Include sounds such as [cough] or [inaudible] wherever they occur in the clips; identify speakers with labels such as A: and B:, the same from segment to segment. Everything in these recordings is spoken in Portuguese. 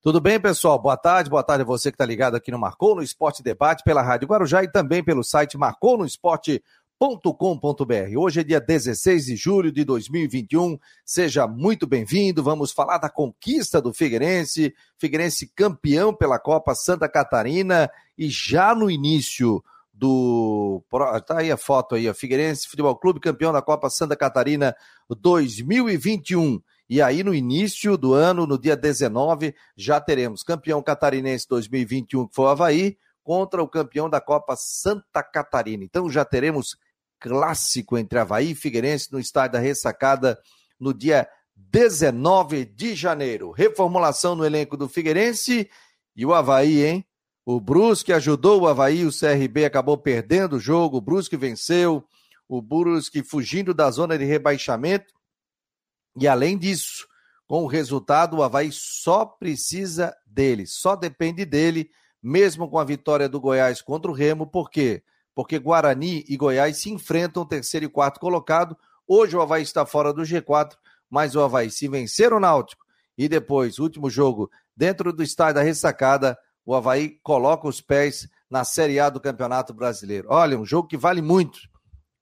A: Tudo bem, pessoal? Boa tarde, boa tarde a você que está ligado aqui no Marcou no Esporte Debate pela Rádio Guarujá e também pelo site marconosport.com.br. Hoje é dia 16 de julho de 2021. Seja muito bem-vindo. Vamos falar da conquista do Figueirense, Figueirense campeão pela Copa Santa Catarina e já no início do. Tá aí a foto aí, ó. Figueirense Futebol Clube, campeão da Copa Santa Catarina 2021. E aí, no início do ano, no dia 19, já teremos campeão catarinense 2021, que foi o Havaí, contra o campeão da Copa Santa Catarina. Então já teremos clássico entre Havaí e Figueirense no estádio da Ressacada no dia 19 de janeiro. Reformulação no elenco do Figueirense e o Havaí, hein? O Brusque ajudou o Havaí, o CRB acabou perdendo o jogo, o Brusque venceu, o Brusque fugindo da zona de rebaixamento e além disso, com o resultado, o Havaí só precisa dele, só depende dele, mesmo com a vitória do Goiás contra o Remo, por quê? Porque Guarani e Goiás se enfrentam terceiro e quarto colocado. Hoje o Havaí está fora do G4, mas o Havaí, se vencer o Náutico e depois, último jogo, dentro do estádio da ressacada, o Havaí coloca os pés na Série A do Campeonato Brasileiro. Olha, um jogo que vale muito.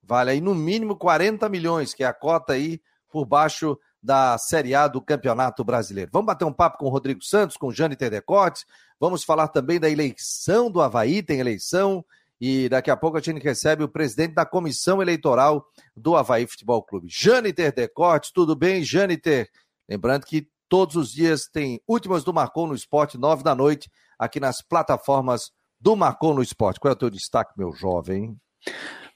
A: Vale aí no mínimo 40 milhões, que é a cota aí por baixo da Série A do Campeonato Brasileiro. Vamos bater um papo com o Rodrigo Santos, com o Jane vamos falar também da eleição do Havaí, tem eleição, e daqui a pouco a gente recebe o presidente da comissão eleitoral do Havaí Futebol Clube. Jâniter Decotes, tudo bem, Jâniter? Lembrando que todos os dias tem últimas do Marcou no Esporte, nove da noite, aqui nas plataformas do Marcou no Esporte. Qual é o teu destaque, meu jovem?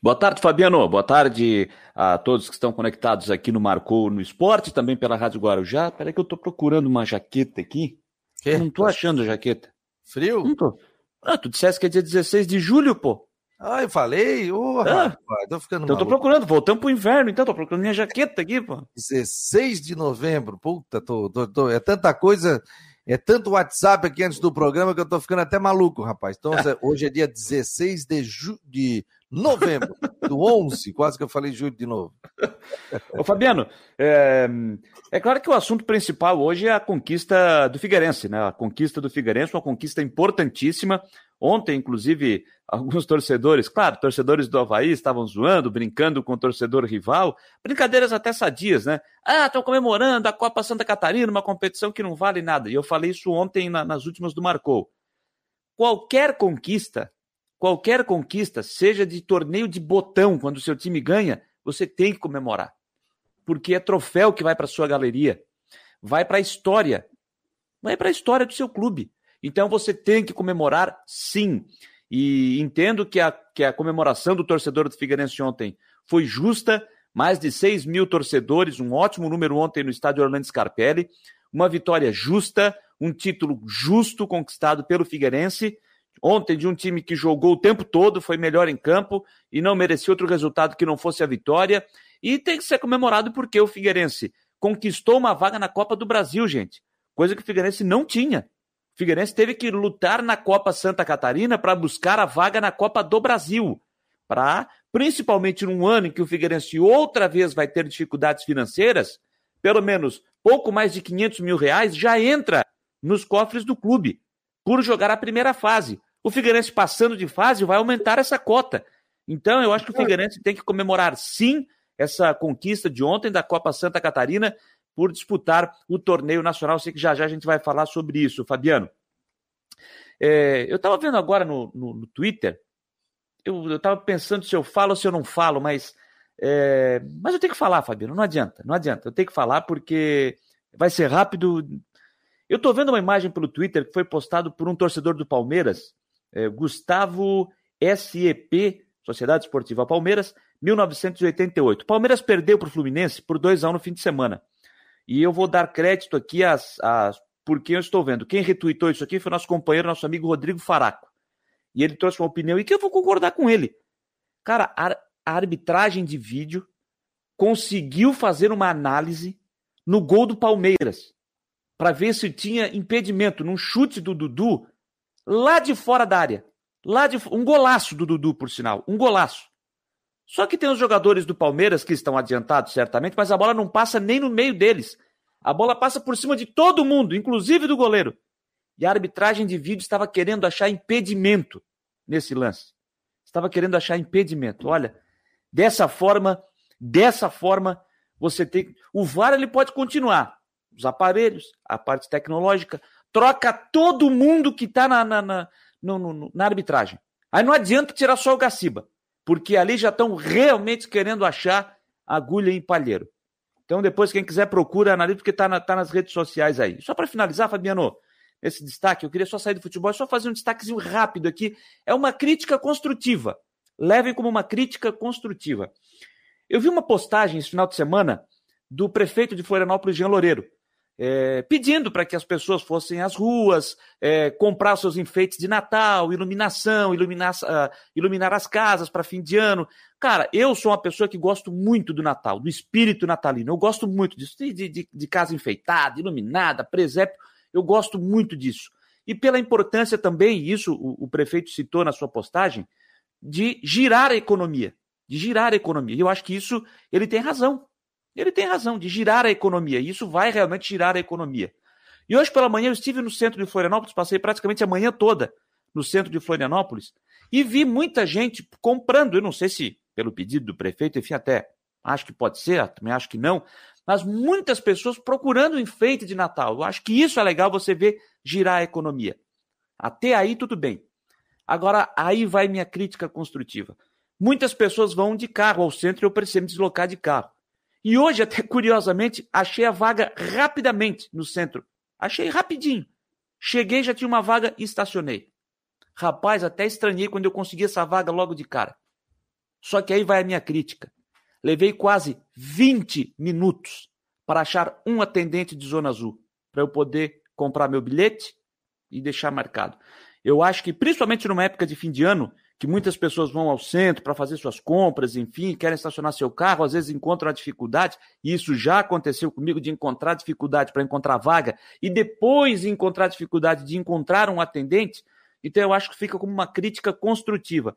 B: Boa tarde, Fabiano. Boa tarde a todos que estão conectados aqui no Marcou no Esporte, também pela Rádio Guarujá. Peraí que eu tô procurando uma jaqueta aqui. Que? Eu não tô achando a jaqueta.
A: Frio?
B: Não tô. Ah, tu disseste que é dia 16 de julho, pô.
A: Ah, eu falei? Oh, ah, rapaz,
B: tô ficando Então maluco. tô procurando, voltamos pro inverno, então tô procurando minha jaqueta aqui, pô.
A: 16 de novembro, puta, tô, tô, tô, é tanta coisa, é tanto WhatsApp aqui antes do programa que eu tô ficando até maluco, rapaz. Então, [laughs] hoje é dia 16 de, ju... de novembro, do 11, quase que eu falei julho de novo.
B: Ô Fabiano, é, é, claro que o assunto principal hoje é a conquista do Figueirense, né? A conquista do Figueirense, uma conquista importantíssima. Ontem, inclusive, alguns torcedores, claro, torcedores do Havaí estavam zoando, brincando com o torcedor rival, brincadeiras até sadias, né? Ah, estão comemorando a Copa Santa Catarina, uma competição que não vale nada. E eu falei isso ontem na, nas últimas do Marcou. Qualquer conquista Qualquer conquista, seja de torneio de botão, quando o seu time ganha, você tem que comemorar. Porque é troféu que vai para sua galeria, vai para a história, vai para a história do seu clube. Então você tem que comemorar sim. E entendo que a, que a comemoração do torcedor do Figueirense ontem foi justa, mais de 6 mil torcedores, um ótimo número ontem no estádio Orlando Scarpelli, uma vitória justa, um título justo conquistado pelo Figueirense, ontem de um time que jogou o tempo todo, foi melhor em campo e não merecia outro resultado que não fosse a vitória. E tem que ser comemorado porque o Figueirense conquistou uma vaga na Copa do Brasil, gente. Coisa que o Figueirense não tinha. O Figueirense teve que lutar na Copa Santa Catarina para buscar a vaga na Copa do Brasil. Para, principalmente num ano em que o Figueirense outra vez vai ter dificuldades financeiras, pelo menos pouco mais de 500 mil reais já entra nos cofres do clube por jogar a primeira fase. O Figueirense passando de fase vai aumentar essa cota. Então, eu acho que o Figueirense tem que comemorar sim essa conquista de ontem da Copa Santa Catarina por disputar o torneio nacional. Sei que já já a gente vai falar sobre isso, Fabiano. É, eu estava vendo agora no, no, no Twitter, eu estava pensando se eu falo ou se eu não falo, mas, é, mas eu tenho que falar, Fabiano, não adianta, não adianta. Eu tenho que falar porque vai ser rápido, eu estou vendo uma imagem pelo Twitter que foi postado por um torcedor do Palmeiras, é, Gustavo SEP, Sociedade Esportiva Palmeiras, 1988. O Palmeiras perdeu para o Fluminense por 2 a 1 no fim de semana. E eu vou dar crédito aqui às, às, por quem eu estou vendo. Quem retweetou isso aqui foi nosso companheiro, nosso amigo Rodrigo Faraco. E ele trouxe uma opinião e que eu vou concordar com ele. Cara, a, a arbitragem de vídeo conseguiu fazer uma análise no gol do Palmeiras para ver se tinha impedimento num chute do Dudu lá de fora da área. Lá de um golaço do Dudu, por sinal, um golaço. Só que tem os jogadores do Palmeiras que estão adiantados, certamente, mas a bola não passa nem no meio deles. A bola passa por cima de todo mundo, inclusive do goleiro. E a arbitragem de vídeo estava querendo achar impedimento nesse lance. Estava querendo achar impedimento. Olha, dessa forma, dessa forma, você tem. O VAR ele pode continuar. Os aparelhos, a parte tecnológica, troca todo mundo que está na, na, na, na arbitragem. Aí não adianta tirar só o Gaciba, porque ali já estão realmente querendo achar agulha em palheiro. Então, depois, quem quiser, procura, analisa, porque está na, tá nas redes sociais aí. Só para finalizar, Fabiano, esse destaque, eu queria só sair do futebol, só fazer um destaquezinho rápido aqui. É uma crítica construtiva. Levem como uma crítica construtiva. Eu vi uma postagem esse final de semana do prefeito de Florianópolis, Jean Loureiro, é, pedindo para que as pessoas fossem às ruas, é, comprar seus enfeites de Natal, iluminação, iluminar, uh, iluminar as casas para fim de ano. Cara, eu sou uma pessoa que gosto muito do Natal, do espírito natalino. Eu gosto muito disso, de, de, de casa enfeitada, iluminada, presépio. Eu gosto muito disso. E pela importância também, isso o, o prefeito citou na sua postagem, de girar a economia. De girar a economia. E eu acho que isso ele tem razão. Ele tem razão de girar a economia. E isso vai realmente girar a economia. E hoje pela manhã eu estive no centro de Florianópolis, passei praticamente a manhã toda no centro de Florianópolis e vi muita gente comprando. Eu não sei se pelo pedido do prefeito, enfim, até acho que pode ser, também acho que não, mas muitas pessoas procurando enfeite de Natal. Eu acho que isso é legal você ver girar a economia. Até aí tudo bem. Agora, aí vai minha crítica construtiva. Muitas pessoas vão de carro ao centro e eu preciso me deslocar de carro. E hoje, até curiosamente, achei a vaga rapidamente no centro. Achei rapidinho. Cheguei, já tinha uma vaga e estacionei. Rapaz, até estranhei quando eu consegui essa vaga logo de cara. Só que aí vai a minha crítica. Levei quase 20 minutos para achar um atendente de Zona Azul, para eu poder comprar meu bilhete e deixar marcado. Eu acho que, principalmente numa época de fim de ano, que muitas pessoas vão ao centro para fazer suas compras, enfim, querem estacionar seu carro, às vezes encontram a dificuldade, e isso já aconteceu comigo de encontrar dificuldade para encontrar vaga e depois encontrar dificuldade de encontrar um atendente. Então eu acho que fica como uma crítica construtiva.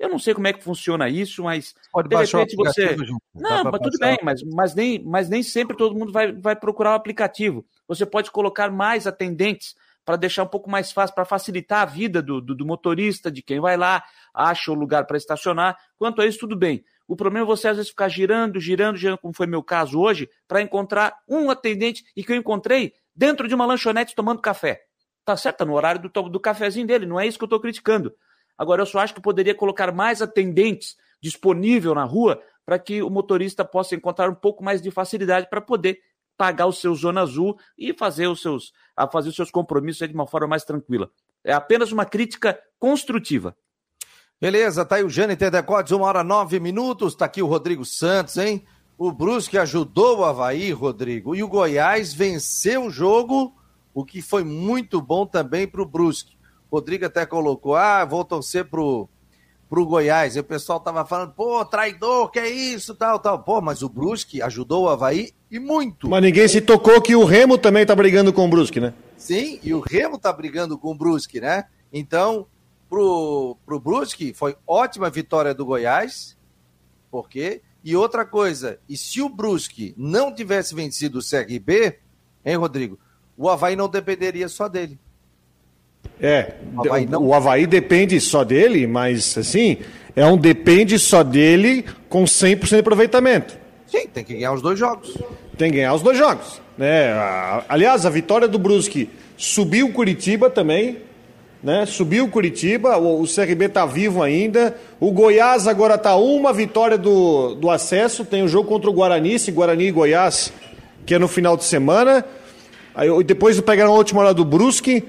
B: Eu não sei como é que funciona isso, mas
A: Pode de repente você.
B: Não, mas tudo bem, mas, mas, nem, mas nem sempre todo mundo vai, vai procurar o aplicativo. Você pode colocar mais atendentes para deixar um pouco mais fácil, para facilitar a vida do, do, do, motorista, de quem vai lá, acha o lugar para estacionar. Quanto a isso, tudo bem. O problema é você às vezes ficar girando, girando, girando, como foi meu caso hoje, para encontrar um atendente e que eu encontrei dentro de uma lanchonete tomando café. Tá certo, tá no horário do, do cafezinho dele, não é isso que eu estou criticando. Agora, eu só acho que poderia colocar mais atendentes disponível na rua para que o motorista possa encontrar um pouco mais de facilidade para poder pagar o seu zona azul e fazer os seus, a fazer os seus compromissos de uma forma mais tranquila. É apenas uma crítica construtiva.
A: Beleza, tá aí o Jâniter Decotes, uma hora nove minutos, tá aqui o Rodrigo Santos, hein? O Brusque ajudou o Havaí, Rodrigo, e o Goiás venceu o jogo, o que foi muito bom também para o Brusque. Rodrigo até colocou, ah, vou torcer pro, pro Goiás. E o pessoal tava falando, pô, traidor, que é isso, tal, tal. Pô, mas o Brusque ajudou o Havaí e muito.
C: Mas ninguém se tocou que o Remo também tá brigando com o Brusque, né?
A: Sim, e o Remo tá brigando com o Brusque, né? Então, pro, pro Brusque foi ótima vitória do Goiás, porque e outra coisa, e se o Brusque não tivesse vencido o CRB, hein, Rodrigo? O Havaí não dependeria só dele.
C: É, o Havaí, não... o Havaí depende só dele, mas assim, é um depende só dele com 100% de aproveitamento.
A: Sim, tem que ganhar os dois jogos.
C: Tem que ganhar os dois jogos. Né? Aliás, a vitória do Brusque subiu o Curitiba também, né? Subiu o Curitiba, o, o CRB está vivo ainda. O Goiás agora está uma vitória do, do acesso. Tem o jogo contra o Guarani, se Guarani e Goiás, que é no final de semana. Aí, depois pegaram a última hora do Brusque.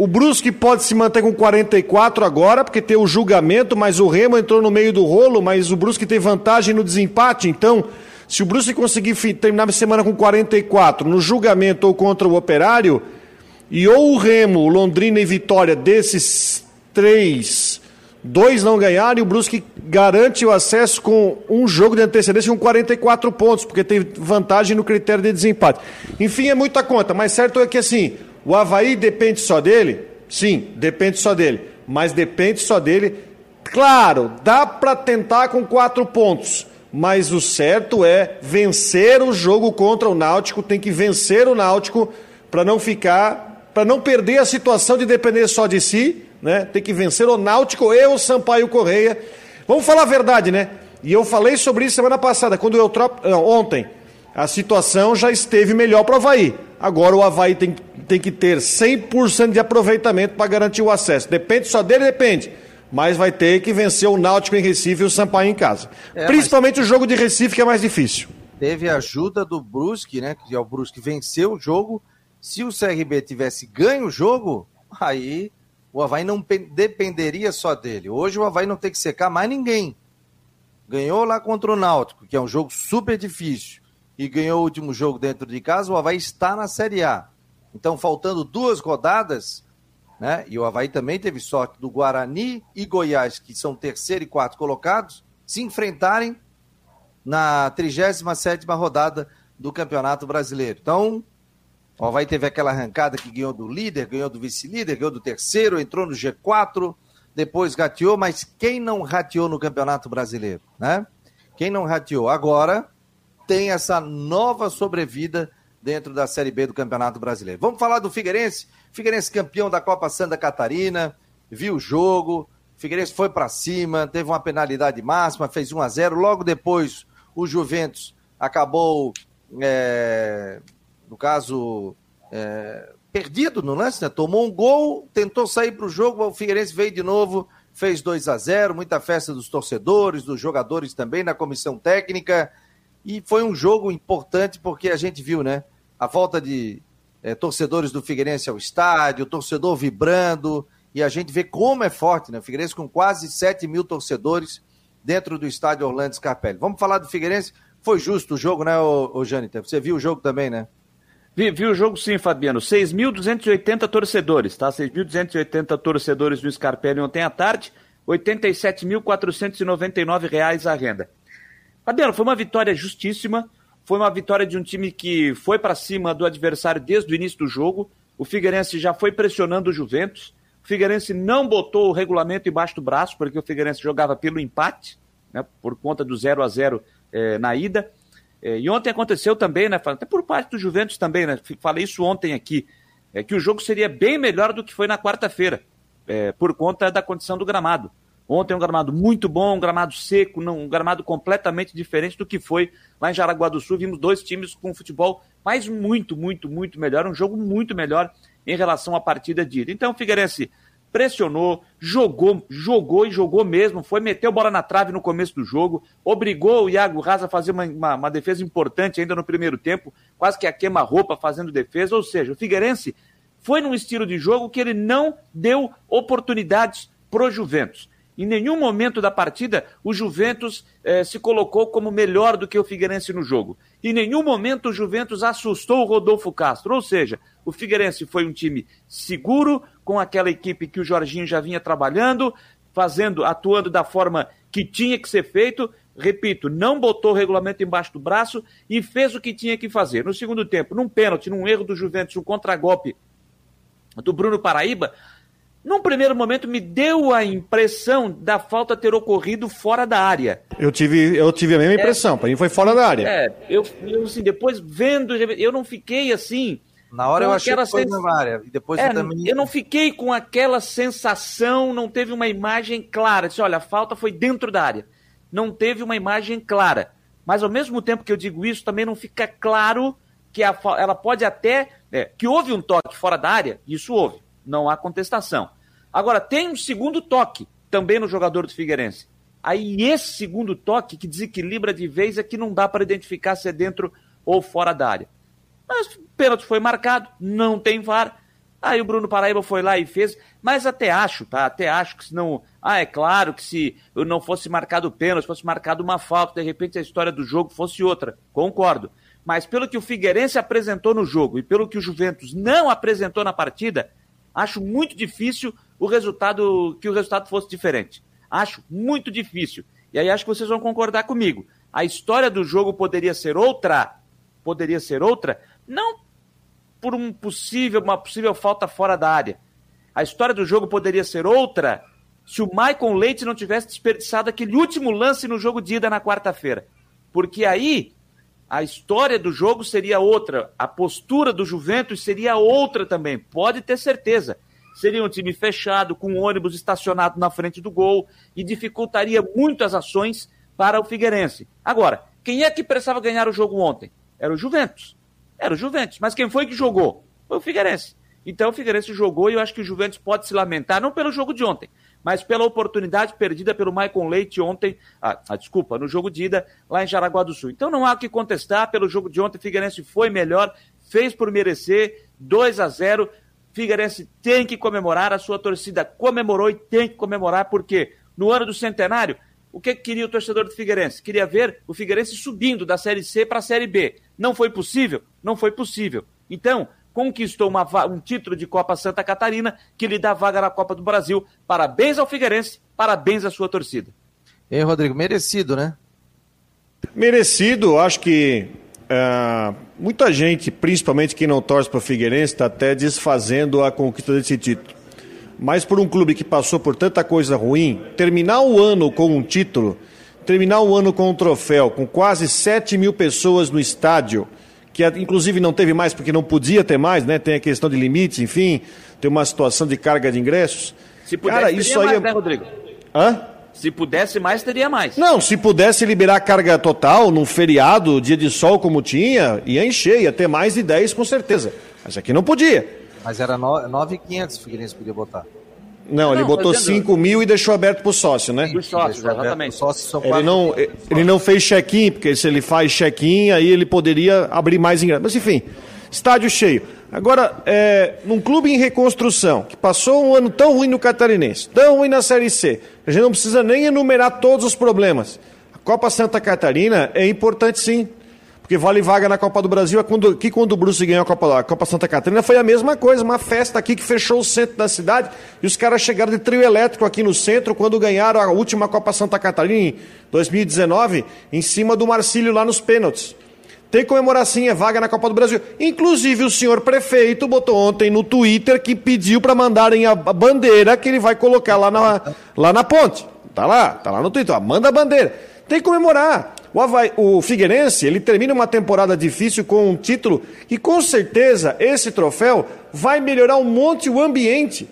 C: O Brusque pode se manter com 44 agora, porque tem o julgamento, mas o Remo entrou no meio do rolo, mas o Brusque tem vantagem no desempate. Então, se o Brusque conseguir terminar a semana com 44 no julgamento ou contra o Operário, e ou o Remo, Londrina e Vitória desses três, dois não ganharem, o Brusque garante o acesso com um jogo de antecedência com 44 pontos, porque tem vantagem no critério de desempate. Enfim, é muita conta, mas certo é que assim, o Havaí depende só dele? Sim, depende só dele. Mas depende só dele. Claro, dá para tentar com quatro pontos. Mas o certo é vencer o jogo contra o Náutico. Tem que vencer o Náutico para não ficar para não perder a situação de depender só de si, né? Tem que vencer o Náutico e o Sampaio Correia. Vamos falar a verdade, né? E eu falei sobre isso semana passada, quando eu ontem. A situação já esteve melhor para o Havaí. Agora o Havaí tem, tem que ter 100% de aproveitamento para garantir o acesso. Depende só dele, depende. Mas vai ter que vencer o Náutico em Recife e o Sampaio em casa. É, Principalmente mas... o jogo de Recife, que é mais difícil.
A: Teve a ajuda do Brusque, né? Que é o Brusque venceu o jogo. Se o CRB tivesse ganho o jogo, aí o Havaí não dependeria só dele. Hoje o Havaí não tem que secar mais ninguém. Ganhou lá contra o Náutico, que é um jogo super difícil, e ganhou o último jogo dentro de casa, o Havaí está na Série A. Então, faltando duas rodadas, né? E o Havaí também teve sorte do Guarani e Goiás, que são terceiro e quarto colocados, se enfrentarem na 37 rodada do Campeonato Brasileiro. Então, o Havaí teve aquela arrancada que ganhou do líder, ganhou do vice-líder, ganhou do terceiro, entrou no G4, depois rateou, mas quem não rateou no Campeonato Brasileiro, né? Quem não rateou agora tem essa nova sobrevida dentro da Série B do Campeonato Brasileiro. Vamos falar do Figueirense? Figueirense campeão da Copa Santa Catarina, viu o jogo, Figueirense foi para cima, teve uma penalidade máxima, fez 1 a 0 Logo depois, o Juventus acabou é, no caso, é, perdido no lance, né? Tomou um gol, tentou sair para o jogo, o Figueirense veio de novo, fez 2 a 0 muita festa dos torcedores, dos jogadores também, na comissão técnica. E foi um jogo importante porque a gente viu, né? A volta de é, torcedores do Figueirense ao estádio, torcedor vibrando, e a gente vê como é forte, né? O Figueirense com quase 7 mil torcedores dentro do estádio Orlando Scarpelli. Vamos falar do Figueirense? Foi justo o jogo, né, ô, Jâniter? Você viu o jogo também, né?
B: Vi, vi o jogo sim, Fabiano. 6.280 torcedores, tá? 6.280 torcedores do Scarpelli ontem à tarde, 87.499 reais a renda. Fabiano, foi uma vitória justíssima, foi uma vitória de um time que foi para cima do adversário desde o início do jogo. O Figueirense já foi pressionando o Juventus. O Figueirense não botou o regulamento embaixo do braço, porque o Figueirense jogava pelo empate, né, por conta do 0 a 0 eh, na ida. É, e ontem aconteceu também, né? Até por parte do Juventus também, né? Falei isso ontem aqui. É que o jogo seria bem melhor do que foi na quarta-feira, por conta da condição do gramado. Ontem um gramado muito bom, um gramado seco, não, um gramado completamente diferente do que foi lá em Jaraguá do Sul. Vimos dois times com futebol, mas muito, muito, muito melhor, um jogo muito melhor em relação à partida de ida. Então, Figueirense pressionou, jogou, jogou e jogou mesmo, foi meteu bola na trave no começo do jogo, obrigou o Iago Raza a fazer uma, uma, uma defesa importante ainda no primeiro tempo, quase que a queima-roupa fazendo defesa, ou seja, o Figueirense foi num estilo de jogo que ele não deu oportunidades pro Juventus. Em nenhum momento da partida o Juventus eh, se colocou como melhor do que o Figueirense no jogo. Em nenhum momento o Juventus assustou o Rodolfo Castro. Ou seja, o Figueirense foi um time seguro, com aquela equipe que o Jorginho já vinha trabalhando, fazendo, atuando da forma que tinha que ser feito. Repito, não botou o regulamento embaixo do braço e fez o que tinha que fazer. No segundo tempo, num pênalti, num erro do Juventus, um contragolpe do Bruno Paraíba, num primeiro momento me deu a impressão da falta ter ocorrido fora da área.
C: Eu tive, eu tive a mesma é. impressão, é, para mim foi fora da área.
B: É, eu, eu assim, depois vendo, eu não fiquei assim.
A: Na hora eu achei que foi sens... na área, e depois
B: é,
A: também...
B: Eu não fiquei com aquela sensação, não teve uma imagem clara. Disse, olha, a falta foi dentro da área. Não teve uma imagem clara. Mas ao mesmo tempo que eu digo isso, também não fica claro que a, ela pode até. É, que houve um toque fora da área, isso houve não há contestação. Agora, tem um segundo toque também no jogador do Figueirense. Aí esse segundo toque que desequilibra de vez é que não dá para identificar se é dentro ou fora da área. Mas o pênalti foi marcado, não tem VAR. Aí o Bruno Paraíba foi lá e fez, mas até acho, tá? Até acho que se não. Ah, é claro que se não fosse marcado o pênalti, fosse marcado uma falta, de repente a história do jogo fosse outra. Concordo. Mas pelo que o Figueirense apresentou no jogo e pelo que o Juventus não apresentou na partida, Acho muito difícil o resultado que o resultado fosse diferente. Acho muito difícil. E aí acho que vocês vão concordar comigo. A história do jogo poderia ser outra, poderia ser outra, não por um possível, uma possível falta fora da área. A história do jogo poderia ser outra se o Michael Leite não tivesse desperdiçado aquele último lance no jogo de ida na quarta-feira. Porque aí a história do jogo seria outra, a postura do Juventus seria outra também, pode ter certeza. Seria um time fechado, com um ônibus estacionado na frente do gol e dificultaria muito as ações para o Figueirense. Agora, quem é que precisava ganhar o jogo ontem? Era o Juventus. Era o Juventus. Mas quem foi que jogou? Foi o Figueirense. Então o Figueirense jogou e eu acho que o Juventus pode se lamentar, não pelo jogo de ontem, mas pela oportunidade perdida pelo Maicon Leite ontem, ah, ah, desculpa, no jogo de ida lá em Jaraguá do Sul. Então não há o que contestar, pelo jogo de ontem Figueirense foi melhor, fez por merecer, 2 a 0 Figueirense tem que comemorar, a sua torcida comemorou e tem que comemorar, porque no ano do centenário, o que queria o torcedor do Figueirense? Queria ver o Figueirense subindo da Série C para a Série B. Não foi possível? Não foi possível. Então, conquistou uma, um título de Copa Santa Catarina que lhe dá vaga na Copa do Brasil. Parabéns ao Figueirense, parabéns à sua torcida.
A: Hein, Rodrigo? Merecido, né?
C: Merecido, acho que uh, muita gente, principalmente quem não torce para o Figueirense, está até desfazendo a conquista desse título. Mas por um clube que passou por tanta coisa ruim, terminar o ano com um título, terminar o ano com um troféu, com quase 7 mil pessoas no estádio, que inclusive não teve mais porque não podia ter mais, né? Tem a questão de limites, enfim, tem uma situação de carga de ingressos.
B: Se pudesse, Cara, isso aí mais, é... né, Rodrigo?
C: Hã?
B: Se pudesse mais, teria mais.
C: Não, se pudesse liberar carga total num feriado, dia de sol como tinha, ia encher, ia ter mais de 10 com certeza. Mas aqui não podia.
A: Mas era 9,500 o Figueirense podia botar.
C: Não, não ele botou fazendo... 5 mil e deixou aberto para o sócio, né?
B: Para sócios, exatamente.
C: Sócio ele, não, ele não fez check-in, porque se ele faz check-in, aí ele poderia abrir mais ingressos. Mas enfim, estádio cheio. Agora, é, num clube em reconstrução, que passou um ano tão ruim no Catarinense, tão ruim na Série C, a gente não precisa nem enumerar todos os problemas. A Copa Santa Catarina é importante sim. Porque vale vaga na Copa do Brasil. É quando, que quando o Bruce ganhou a Copa, a Copa Santa Catarina foi a mesma coisa, uma festa aqui que fechou o centro da cidade. E os caras chegaram de trio elétrico aqui no centro quando ganharam a última Copa Santa Catarina em 2019, em cima do Marcílio lá nos pênaltis. Tem comemorar sim, é vaga na Copa do Brasil. Inclusive, o senhor prefeito botou ontem no Twitter que pediu para mandarem a bandeira que ele vai colocar lá na, lá na ponte. Tá lá, tá lá no Twitter. Ó, manda a bandeira. Tem que comemorar. O, Havaí, o Figueirense, ele termina uma temporada difícil com um título e com certeza esse troféu vai melhorar um monte o ambiente.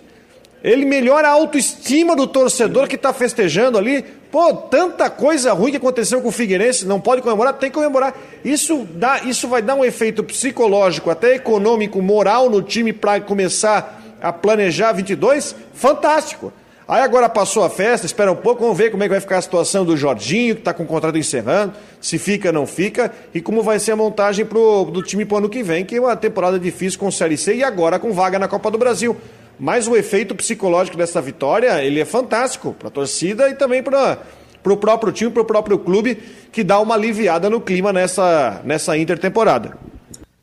C: Ele melhora a autoestima do torcedor que está festejando ali. Pô, tanta coisa ruim que aconteceu com o Figueirense, não pode comemorar, tem que comemorar. Isso, dá, isso vai dar um efeito psicológico, até econômico, moral no time para começar a planejar 22, fantástico. Aí agora passou a festa, espera um pouco, vamos ver como é que vai ficar a situação do Jorginho, que está com o contrato encerrando, se fica, não fica, e como vai ser a montagem pro, do time para o ano que vem, que é uma temporada difícil com o Série C e agora com vaga na Copa do Brasil. Mas o efeito psicológico dessa vitória, ele é fantástico para a torcida e também para o próprio time, para o próprio clube, que dá uma aliviada no clima nessa, nessa intertemporada.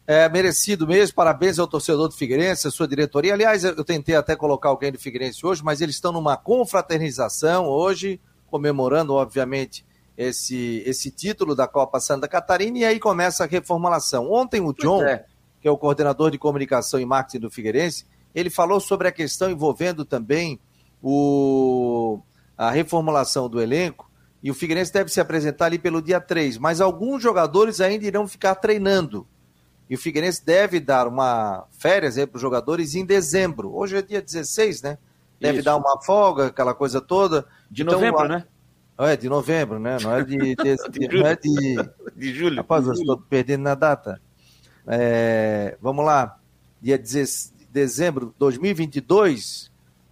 A: É merecido mesmo, parabéns ao torcedor do Figueirense, a sua diretoria. Aliás, eu tentei até colocar alguém do Figueirense hoje, mas eles estão numa confraternização hoje, comemorando, obviamente, esse, esse título da Copa Santa Catarina, e aí começa a reformulação. Ontem o John, é. que é o coordenador de comunicação e marketing do Figueirense, ele falou sobre a questão envolvendo também o, a reformulação do elenco, e o Figueirense deve se apresentar ali pelo dia 3, mas alguns jogadores ainda irão ficar treinando e o Figueirense deve dar uma férias para os jogadores em dezembro. Hoje é dia 16, né? Deve Isso. dar uma folga, aquela coisa toda.
B: De então, novembro, a... né?
A: É, de novembro, né? Não é de, de, [laughs] de, de não é de... [laughs]
B: de julho.
A: Rapaz, eu estou perdendo na data. É, vamos lá. Dia de dezembro de 2022,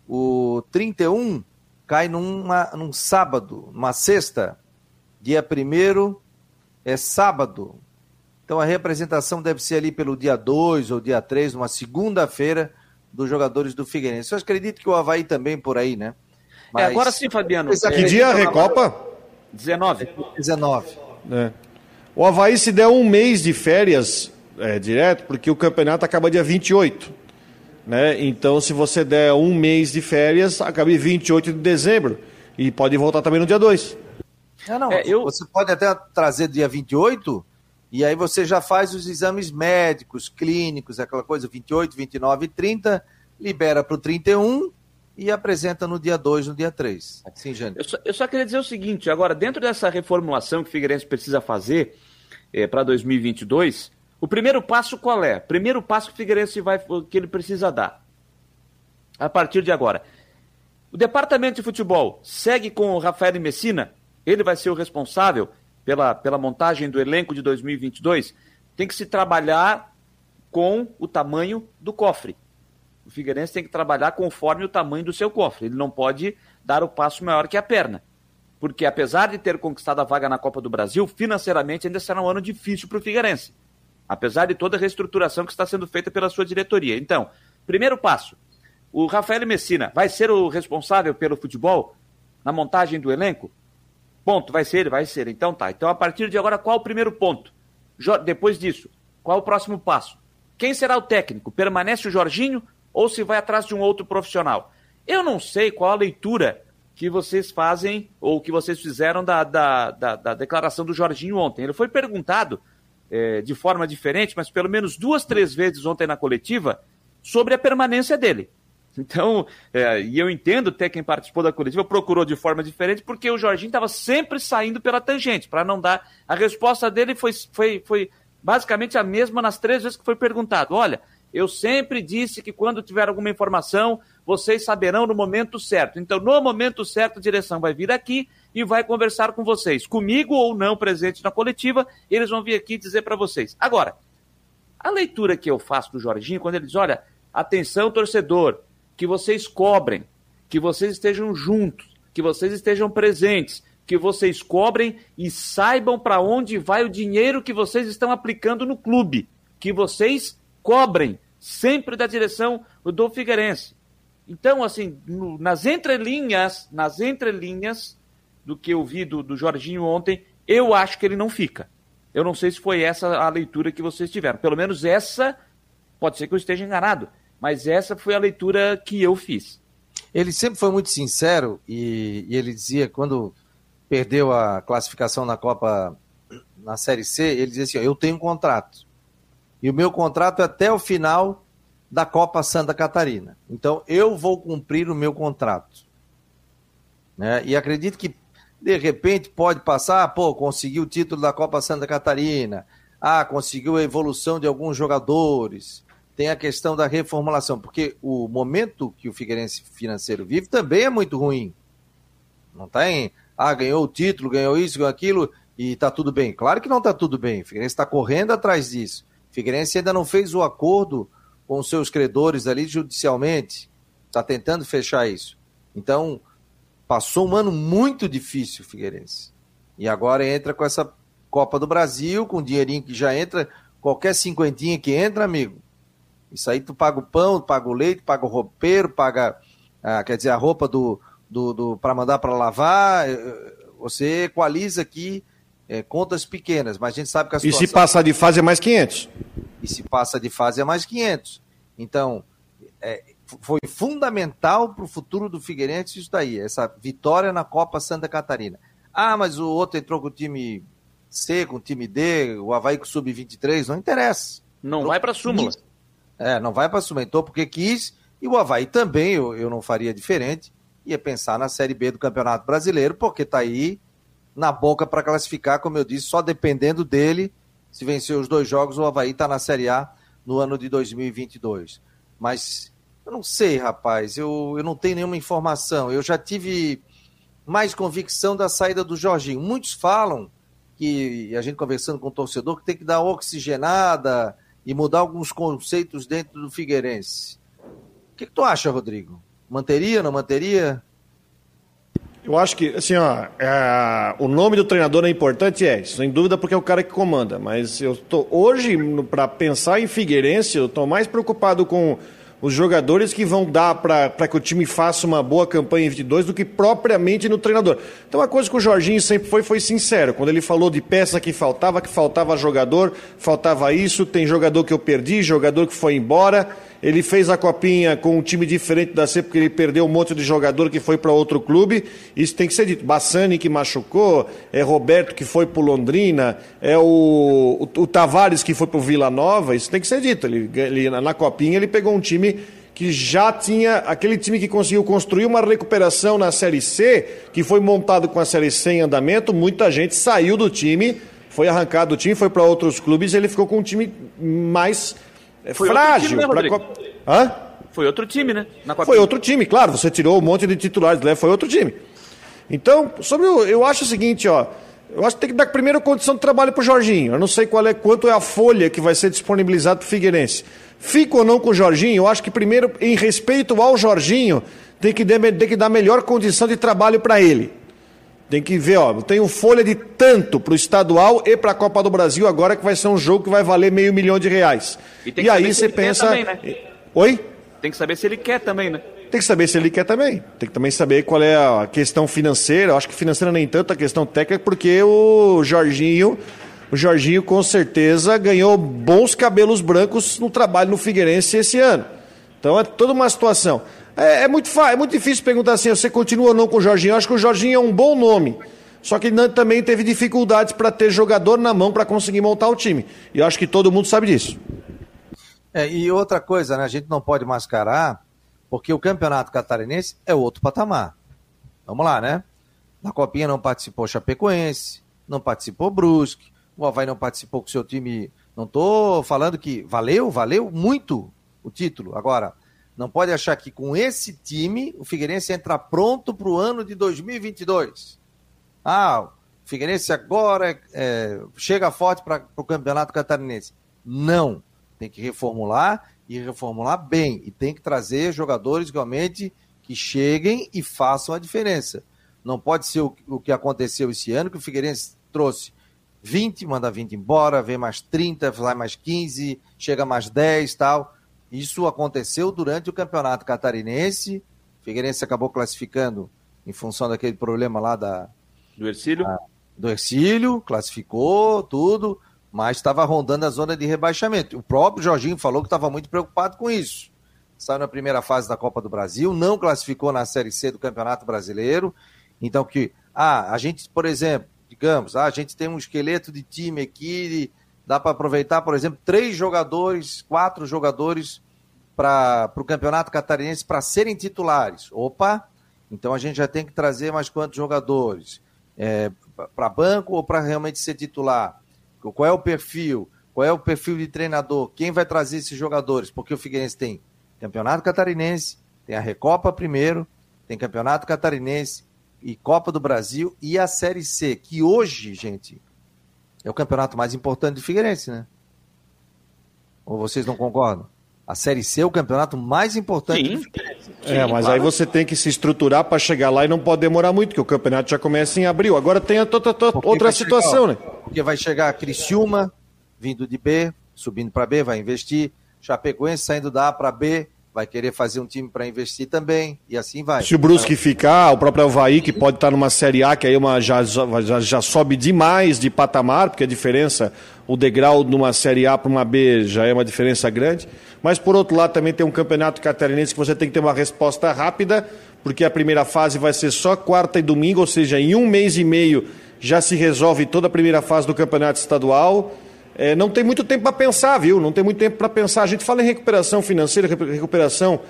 A: o 31 cai numa, num sábado, numa sexta. Dia 1 é sábado. Então a representação deve ser ali pelo dia 2 ou dia 3, numa segunda-feira, dos jogadores do Figueirense. Eu acredito que o Havaí também por aí, né?
B: Mas... É, agora sim, Fabiano.
C: Que dia a Recopa?
B: 19.
A: 19.
C: É. O Havaí se der um mês de férias é, direto, porque o campeonato acaba dia 28. Né? Então, se você der um mês de férias, acaba em 28 de dezembro. E pode voltar também no dia 2.
A: Não, não. É, eu... Você pode até trazer dia 28 e aí você já faz os exames médicos, clínicos, aquela coisa 28, 29 e 30, libera para o 31 e apresenta no dia 2, no dia 3.
B: Sim, Jânio. Eu eu só queria dizer o seguinte, agora, dentro dessa reformulação que o Figueirense precisa fazer, é, para 2022, o primeiro passo qual é? Primeiro passo que o Figueirense vai, que ele precisa dar a partir de agora. O departamento de futebol segue com o Rafael Messina, ele vai ser o responsável pela, pela montagem do elenco de 2022. Tem que se trabalhar com o tamanho do cofre. O Figueirense tem que trabalhar conforme o tamanho do seu cofre. Ele não pode dar o passo maior que a perna. Porque apesar de ter conquistado a vaga na Copa do Brasil, financeiramente ainda será um ano difícil para o Figueirense apesar de toda a reestruturação que está sendo feita pela sua diretoria. Então, primeiro passo: o Rafael Messina vai ser o responsável pelo futebol na montagem do elenco? Ponto, vai ser vai ser. Então tá. Então, a partir de agora, qual o primeiro ponto? Depois disso, qual o próximo passo? Quem será o técnico? Permanece o Jorginho ou se vai atrás de um outro profissional? Eu não sei qual a leitura que vocês fazem ou que vocês fizeram da, da, da, da declaração do Jorginho ontem. Ele foi perguntado é, de forma diferente, mas pelo menos duas, três vezes ontem na coletiva, sobre a permanência dele. Então, é, e eu entendo até quem participou da coletiva procurou de forma diferente, porque o Jorginho estava sempre saindo pela tangente, para não dar. A resposta dele foi, foi, foi basicamente a mesma nas três vezes que foi perguntado. Olha, eu sempre disse que quando tiver alguma informação, vocês saberão no momento certo. Então, no momento certo, a direção vai vir aqui e vai conversar com vocês, comigo ou não presente na coletiva, eles vão vir aqui dizer para vocês. Agora, a leitura que eu faço do Jorginho, quando ele diz: olha, atenção, torcedor, que vocês cobrem, que vocês estejam juntos, que vocês estejam presentes, que vocês cobrem e saibam para onde vai o dinheiro que vocês estão aplicando no clube, que vocês cobrem sempre da direção do Figueirense. Então, assim, no, nas entrelinhas, nas entrelinhas, do que eu vi do, do Jorginho ontem, eu acho que ele não fica. Eu não sei se foi essa a leitura que vocês tiveram. Pelo menos essa, pode ser que eu esteja enganado, mas essa foi a leitura que eu fiz.
A: Ele sempre foi muito sincero e, e ele dizia, quando perdeu a classificação na Copa, na Série C, ele dizia assim: Eu tenho um contrato. E o meu contrato é até o final da Copa Santa Catarina. Então eu vou cumprir o meu contrato. Né? E acredito que de repente pode passar, pô, conseguiu o título da Copa Santa Catarina, ah, conseguiu a evolução de alguns jogadores, tem a questão da reformulação, porque o momento que o Figueirense financeiro vive também é muito ruim. Não está em, ah, ganhou o título, ganhou isso, ganhou aquilo e está tudo bem. Claro que não está tudo bem, o Figueirense está correndo atrás disso. O Figueirense ainda não fez o acordo com seus credores ali judicialmente, está tentando fechar isso. Então, Passou um ano muito difícil, Figueirense. E agora entra com essa Copa do Brasil, com o dinheirinho que já entra, qualquer cinquentinha que entra, amigo. Isso aí tu paga o pão, paga o leite, paga o roupeiro, paga, ah, quer dizer, a roupa do, do, do para mandar para lavar. Eh, você equaliza aqui é, contas pequenas, mas a gente sabe que a
C: situação... E se passar de fase é mais 500.
A: E se passa de fase é mais 500. Então, é, foi fundamental para o futuro do Figueirense isso daí, essa vitória na Copa Santa Catarina. Ah, mas o outro entrou com o time C, com o time D, o Havaí com o Sub-23, não interessa.
B: Não entrou vai para a súmula.
A: É, não vai para. Entrou porque quis, e o Havaí também, eu, eu não faria diferente, ia pensar na Série B do Campeonato Brasileiro, porque está aí na boca para classificar, como eu disse, só dependendo dele, se vencer os dois jogos, o Havaí está na Série A no ano de 2022. Mas eu não sei, rapaz. Eu, eu não tenho nenhuma informação. Eu já tive mais convicção da saída do Jorginho. Muitos falam que, a gente conversando com o torcedor, que tem que dar oxigenada e mudar alguns conceitos dentro do Figueirense. O que, que tu acha, Rodrigo? Manteria, não manteria?
C: Eu acho que, assim, ó, é, o nome do treinador é importante, é, sem dúvida, porque é o cara que comanda. Mas eu tô hoje, para pensar em Figueirense, eu estou mais preocupado com os jogadores que vão dar para que o time faça uma boa campanha em 22 do que propriamente no treinador. Então, a coisa que o Jorginho sempre foi, foi sincero. Quando ele falou de peça que faltava, que faltava jogador, faltava isso, tem jogador que eu perdi, jogador que foi embora. Ele fez a copinha com um time diferente da C, porque ele perdeu um monte de jogador que foi para outro clube. Isso tem que ser dito. Bassani que machucou, é Roberto que foi para Londrina, é o, o, o Tavares que foi para o Vila Nova. Isso tem que ser dito. Ele, ele, na copinha ele pegou um time que já tinha aquele time que conseguiu construir uma recuperação na Série C, que foi montado com a Série C em andamento. Muita gente saiu do time foi arrancado do time, foi para outros clubes e ele ficou com um time mais foi frágil. Time, né.
B: Hã? Foi outro time, né?
C: foi outro time, claro. Você tirou um monte de titulares, né? foi outro time. Então, sobre o, eu acho o seguinte, ó. Eu acho que tem que dar primeiro condição de trabalho para o Jorginho. Eu não sei qual é, quanto é a folha que vai ser disponibilizada para o Figueirense. Fico ou não com o Jorginho, eu acho que primeiro, em respeito ao Jorginho, tem que, dar, tem que dar melhor condição de trabalho para ele. Tem que ver, ó, tem um folha de tanto para o estadual e para a Copa do Brasil agora que vai ser um jogo que vai valer meio milhão de reais. E, e aí você pensa. Também, né? Oi?
B: Tem que saber se ele quer também, né?
C: Tem que saber se ele quer também. Tem que também saber qual é a questão financeira. Eu acho que financeira nem tanto, a questão técnica, porque o Jorginho, o Jorginho com certeza ganhou bons cabelos brancos no trabalho no Figueirense esse ano. Então é toda uma situação. É, é muito, é muito difícil perguntar assim, você continua ou não com o Jorginho? Eu acho que o Jorginho é um bom nome. Só que ele também teve dificuldades para ter jogador na mão para conseguir montar o time. E eu acho que todo mundo sabe disso.
A: É, e outra coisa, né? A gente não pode mascarar porque o campeonato catarinense é outro patamar. Vamos lá, né? Na Copinha não participou Chapecoense, não participou Brusque, o Havaí não participou com o seu time. Não estou falando que valeu, valeu muito o título. Agora, não pode achar que com esse time o Figueirense entra pronto para o ano de 2022. Ah, o Figueirense agora é, chega forte para o campeonato catarinense. Não. Tem que reformular e reformular bem. E tem que trazer jogadores realmente que cheguem e façam a diferença. Não pode ser o, o que aconteceu esse ano, que o Figueirense trouxe 20, manda 20 embora, vem mais 30, vai mais 15, chega mais 10 tal. Isso aconteceu durante o campeonato catarinense. O Figueirense acabou classificando em função daquele problema lá da,
B: do Ercílio.
A: Do Ercílio, classificou tudo mas estava rondando a zona de rebaixamento. O próprio Jorginho falou que estava muito preocupado com isso. Saiu na primeira fase da Copa do Brasil, não classificou na Série C do Campeonato Brasileiro. Então, que, ah, a gente, por exemplo, digamos, ah, a gente tem um esqueleto de time aqui, dá para aproveitar, por exemplo, três jogadores, quatro jogadores para o Campeonato Catarinense para serem titulares. Opa, então a gente já tem que trazer mais quantos jogadores? É, para banco ou para realmente ser titular? qual é o perfil, qual é o perfil de treinador, quem vai trazer esses jogadores, porque o Figueirense tem Campeonato Catarinense, tem a Recopa primeiro, tem Campeonato Catarinense e Copa do Brasil e a Série C, que hoje, gente, é o campeonato mais importante do Figueirense, né? Ou vocês não concordam? A Série C é o campeonato mais importante
C: Sim. do Figueirense. É, mas claro. aí você tem que se estruturar para chegar lá e não pode demorar muito, porque o campeonato já começa em abril. Agora tem a, outra situação, chegar,
A: né? Porque vai chegar a Criciúma, vindo de B, subindo para B, vai investir. Chapecoense saindo da A para B, vai querer fazer um time para investir também, e assim vai.
C: Se o Brusque ficar, o próprio Havaí, que pode estar numa Série A, que aí uma, já, já, já sobe demais de patamar, porque a diferença, o degrau numa Série A para uma B já é uma diferença grande. Mas, por outro lado, também tem um campeonato catarinense que você tem que ter uma resposta rápida, porque a primeira fase vai ser só quarta e domingo, ou seja, em um mês e meio já se resolve toda a primeira fase do campeonato estadual. É, não tem muito tempo para pensar, viu? Não tem muito tempo para pensar. A gente fala em recuperação financeira, recuperação,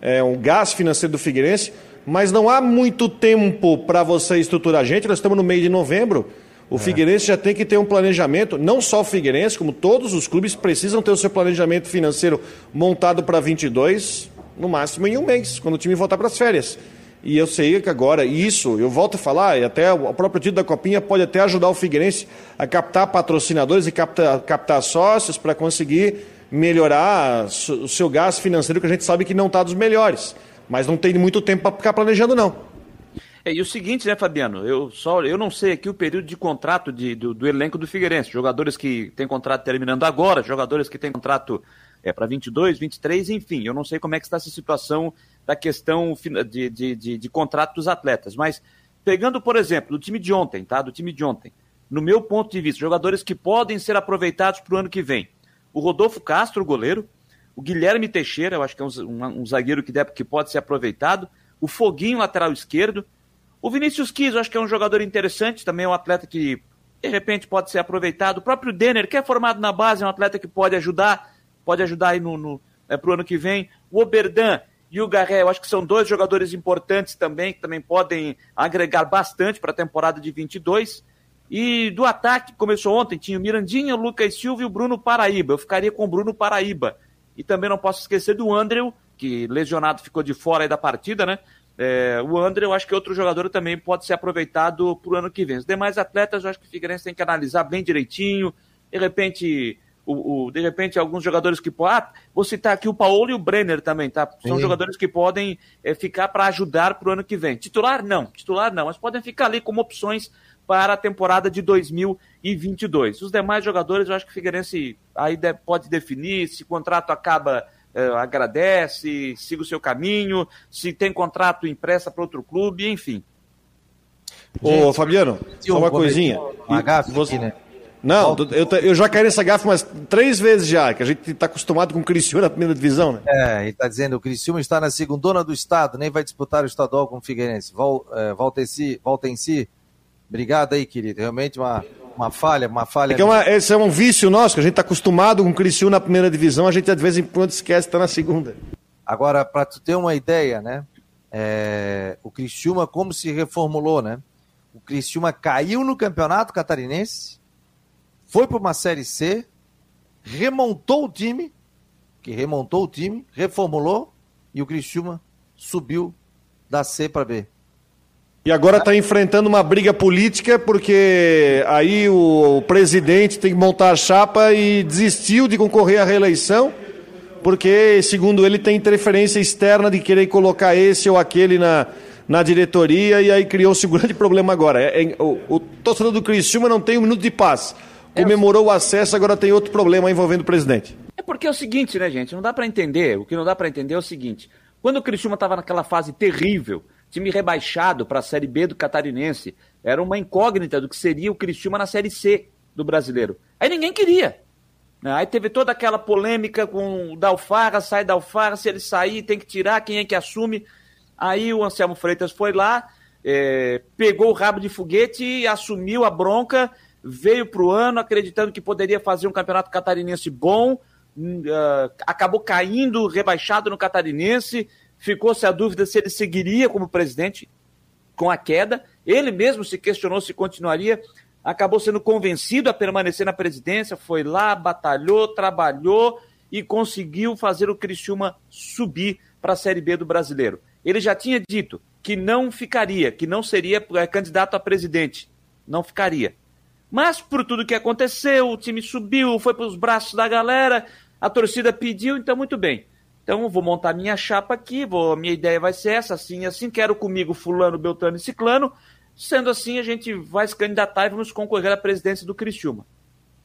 C: é, um gás financeiro do Figueirense, mas não há muito tempo para você estruturar a gente. Nós estamos no meio de novembro. O é. Figueirense já tem que ter um planejamento, não só o Figueirense, como todos os clubes precisam ter o seu planejamento financeiro montado para 22, no máximo em um mês, quando o time voltar para as férias. E eu sei que agora isso, eu volto a falar, e até o próprio título da Copinha pode até ajudar o Figueirense a captar patrocinadores e captar, captar sócios para conseguir melhorar o seu gasto financeiro, que a gente sabe que não está dos melhores. Mas não tem muito tempo para ficar planejando, não.
B: É, e o seguinte, né, Fabiano? Eu só eu não sei aqui o período de contrato de, do, do elenco do Figueirense. Jogadores que têm contrato terminando agora, jogadores que têm contrato é, para 22, 23, enfim. Eu não sei como é que está essa situação da questão de, de, de, de contrato dos atletas. Mas, pegando, por exemplo, do time de ontem, tá? Do time de ontem, no meu ponto de vista, jogadores que podem ser aproveitados para o ano que vem. O Rodolfo Castro, goleiro. O Guilherme Teixeira, eu acho que é um, um, um zagueiro que, deve, que pode ser aproveitado. O Foguinho, lateral esquerdo. O Vinícius Quis, eu acho que é um jogador interessante, também é um atleta que, de repente, pode ser aproveitado. O próprio Denner, que é formado na base, é um atleta que pode ajudar, pode ajudar aí no, no, é, para o ano que vem. O Oberdan, e o Garré, eu acho que são dois jogadores importantes também, que também podem agregar bastante para a temporada de 22. E do ataque, começou ontem, tinha o Mirandinha, o Lucas Silva e o Bruno Paraíba. Eu ficaria com o Bruno Paraíba. E também não posso esquecer do Andrew, que lesionado ficou de fora da partida, né? É, o André, eu acho que outro jogador também pode ser aproveitado para o ano que vem. Os demais atletas, eu acho que o Figueirense tem que analisar bem direitinho. De repente, o, o de repente alguns jogadores que podem. Ah, vou citar aqui o Paulo e o Brenner também, tá? São Sim. jogadores que podem é, ficar para ajudar para o ano que vem. Titular, não. Titular, não. Mas podem ficar ali como opções para a temporada de 2022. Os demais jogadores, eu acho que o Figueirense aí pode definir se o contrato acaba é, agradece, siga o seu caminho, se tem contrato impressa para outro clube, enfim.
C: Ô, Fabiano, só uma coisinha. Uma gafe você... aqui, né? Não, eu, eu já caí nessa gafe umas três vezes já, que a gente está acostumado com o Criciúma na primeira divisão, né?
A: É, e está dizendo, o Criciúma está na segundona do estado, nem vai disputar o estadual com o Figueirense. Vol, é, volta, em si, volta em si. Obrigado aí, querido. Realmente uma, uma falha, uma falha.
C: É, é uma, esse é um vício nosso, que a gente está acostumado com o Criciúma na primeira divisão, a gente de vez em quando esquece que está na segunda.
A: Agora, para tu ter uma ideia, né? É, o Criciúma como se reformulou, né? O Criciúma caiu no Campeonato Catarinense, foi para uma Série C, remontou o time, que remontou o time, reformulou e o Criciúma subiu da C para B.
C: E agora está enfrentando uma briga política porque aí o presidente tem que montar a chapa e desistiu de concorrer à reeleição porque, segundo ele, tem interferência externa de querer colocar esse ou aquele na, na diretoria e aí criou-se um [laughs] grande problema agora. É, é, o, o torcedor do Criciúma não tem um minuto de paz. Comemorou o acesso, agora tem outro problema envolvendo o presidente.
B: É porque é o seguinte, né, gente? Não dá para entender. O que não dá para entender é o seguinte. Quando o Criciúma estava naquela fase terrível, time rebaixado para a Série B do Catarinense. Era uma incógnita do que seria o Criciúma na Série C do Brasileiro. Aí ninguém queria. Né? Aí teve toda aquela polêmica com o Dalfarra, sai Dalfarra, se ele sair tem que tirar, quem é que assume. Aí o Anselmo Freitas foi lá, é, pegou o rabo de foguete e assumiu a bronca, veio para o ano acreditando que poderia fazer um campeonato catarinense bom, uh, acabou caindo, rebaixado no catarinense, ficou-se a dúvida se ele seguiria como presidente com a queda. Ele mesmo se questionou se continuaria. Acabou sendo convencido a permanecer na presidência, foi lá, batalhou, trabalhou e conseguiu fazer o Criciúma subir para a Série B do Brasileiro. Ele já tinha dito que não ficaria, que não seria é, candidato a presidente. Não ficaria. Mas por tudo que aconteceu, o time subiu, foi para os braços da galera, a torcida pediu, então muito bem. Então, vou montar minha chapa aqui, vou, minha ideia vai ser essa, assim, assim, quero comigo fulano, beltrano e ciclano. Sendo assim, a gente vai se candidatar e vamos concorrer à presidência do Criciúma.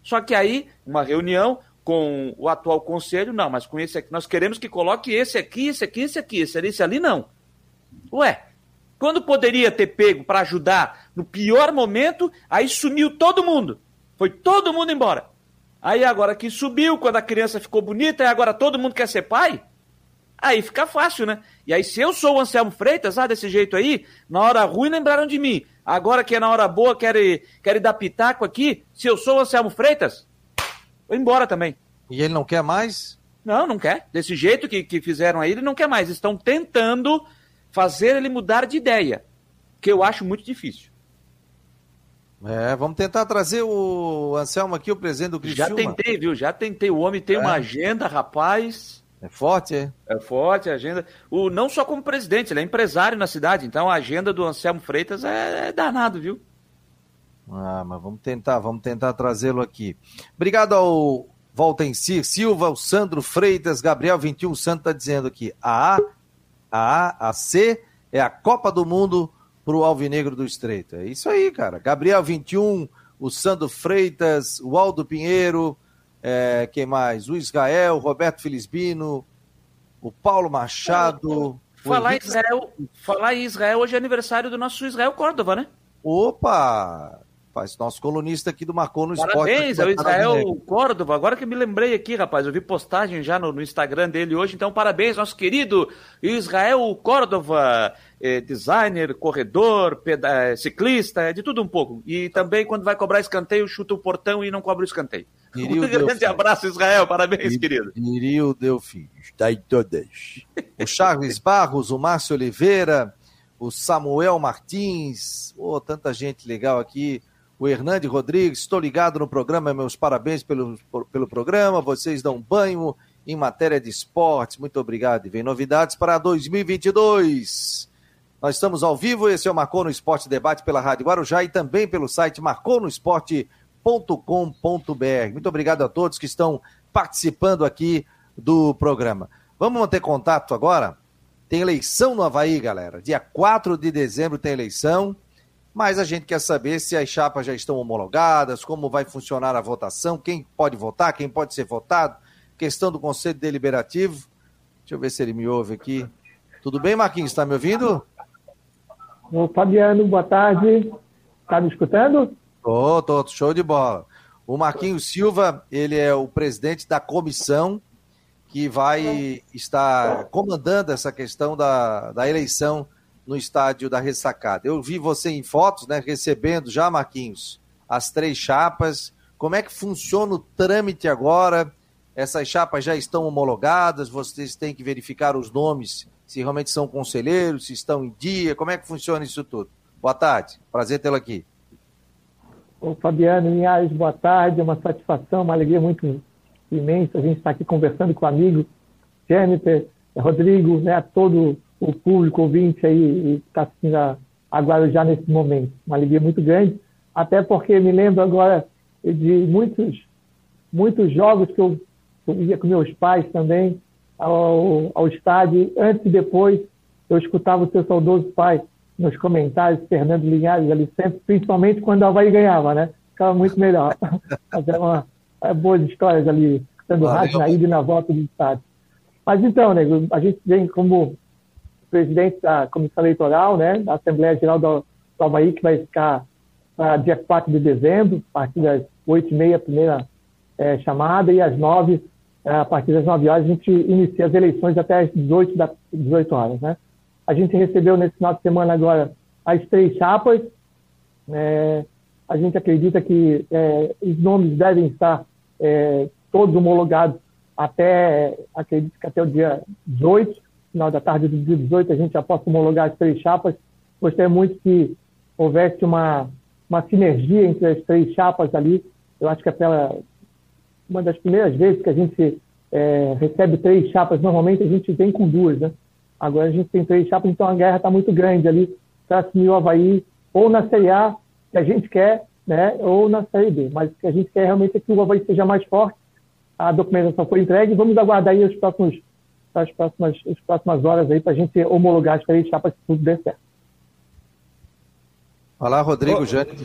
B: Só que aí, uma reunião com o atual conselho, não, mas com esse aqui, nós queremos que coloque esse aqui, esse aqui, esse aqui, esse ali, esse ali, não. Ué, quando poderia ter pego para ajudar no pior momento, aí sumiu todo mundo. Foi todo mundo embora. Aí agora que subiu, quando a criança ficou bonita, e agora todo mundo quer ser pai? Aí fica fácil, né? E aí, se eu sou o Anselmo Freitas, ah, desse jeito aí, na hora ruim lembraram de mim. Agora que é na hora boa, querem quer dar pitaco aqui. Se eu sou o Anselmo Freitas, vou embora também.
A: E ele não quer mais?
B: Não, não quer. Desse jeito que, que fizeram aí, ele não quer mais. Estão tentando fazer ele mudar de ideia, que eu acho muito difícil.
A: É, vamos tentar trazer o Anselmo aqui, o presidente do Criciúma.
B: Já tentei, viu? Já tentei. O homem tem é. uma agenda, rapaz.
A: É forte, é?
B: É forte a agenda. O, não só como presidente, ele é empresário na cidade, então a agenda do Anselmo Freitas é, é danado, viu?
A: Ah, mas vamos tentar, vamos tentar trazê-lo aqui. Obrigado ao Valtencir Silva, o Sandro Freitas, Gabriel 21 Santo está dizendo aqui, a A, a C é a Copa do Mundo para o Alvinegro do Estreito. É isso aí, cara. Gabriel 21, o Sandro Freitas, o Aldo Pinheiro, é, quem mais? O Israel, Roberto Felisbino, o Paulo Machado.
B: Falar, Henrique... Israel, falar em Israel, hoje é aniversário do nosso Israel Córdova, né?
A: Opa! Faz nosso colunista aqui do Marcou no
B: Esporte. Parabéns, é o Israel Córdova. Agora que me lembrei aqui, rapaz, eu vi postagem já no, no Instagram dele hoje. Então, parabéns, nosso querido Israel Córdova, é, designer, corredor, peda- ciclista, é de tudo um pouco. E também, quando vai cobrar escanteio, chuta o portão e não cobra o escanteio. [laughs] Um grande abraço, Israel. Parabéns, querido.
A: Irio Delfim, está em todas. o Charles [laughs] Barros, o Márcio Oliveira, o Samuel Martins, oh, tanta gente legal aqui. O Hernande Rodrigues. Estou ligado no programa, meus parabéns pelo, pelo programa. Vocês dão banho em matéria de esportes. Muito obrigado. E vem novidades para 2022. Nós estamos ao vivo, esse é o Marcou no Esporte Debate pela Rádio Guarujá e também pelo site marconosport.com.br. Muito obrigado a todos que estão participando aqui do programa. Vamos manter contato agora? Tem eleição no Havaí, galera. Dia 4 de dezembro tem eleição mas a gente quer saber se as chapas já estão homologadas, como vai funcionar a votação, quem pode votar, quem pode ser votado, questão do Conselho Deliberativo. Deixa eu ver se ele me ouve aqui. Tudo bem, Marquinhos? Está me ouvindo?
D: Ô, Fabiano, boa tarde. Está me escutando?
A: Tô, tô, show de bola. O Marquinhos Silva, ele é o presidente da comissão que vai estar comandando essa questão da, da eleição no estádio da Ressacada. Eu vi você em fotos, né, recebendo já, Marquinhos, as três chapas. Como é que funciona o trâmite agora? Essas chapas já estão homologadas, vocês têm que verificar os nomes, se realmente são conselheiros, se estão em dia, como é que funciona isso tudo? Boa tarde, prazer tê-lo aqui.
D: Ô, Fabiano Linhares, boa tarde, é uma satisfação, uma alegria muito imensa a gente estar aqui conversando com o amigo Jennifer, Rodrigo, né, todo o público ouvinte aí está assistindo a, a Guarujá nesse momento. Uma alegria muito grande, até porque me lembro agora de muitos, muitos jogos que eu, eu ia com meus pais também ao, ao estádio. Antes e depois, eu escutava o seu saudoso pai nos comentários, Fernando Linhares ali sempre, principalmente quando a Havaí ganhava, né? Ficava muito melhor. [laughs] Fazer uma, é, boas histórias ali, sendo rádio na ida e na volta do estádio. Mas então, nego, a gente vem como presidente da Comissão Eleitoral, né, da Assembleia Geral do, do Havaí, que vai ficar para dia 4 de dezembro, a partir das 8h30, a primeira é, chamada, e às 9 é, a partir das 9 horas, a gente inicia as eleições até às 18, da, 18 horas. Né? A gente recebeu nesse final de semana agora as três chapas. É, a gente acredita que é, os nomes devem estar é, todos homologados até, acredito que até o dia 18 final da tarde do dia 18, a gente já possa homologar as três chapas. Gostaria muito que houvesse uma, uma sinergia entre as três chapas ali. Eu acho que é pela uma das primeiras vezes que a gente é, recebe três chapas, normalmente a gente vem com duas, né? Agora a gente tem três chapas, então a guerra está muito grande ali para assumir o Havaí, ou na Série A, que a gente quer, né? ou na Série B. Mas o que a gente quer realmente é que o Havaí seja mais forte. A documentação foi entregue, vamos aguardar aí os próximos para as próximas, as próximas horas aí para a gente homologar as três chapas se tudo der certo.
A: Olá, Rodrigo Jânio.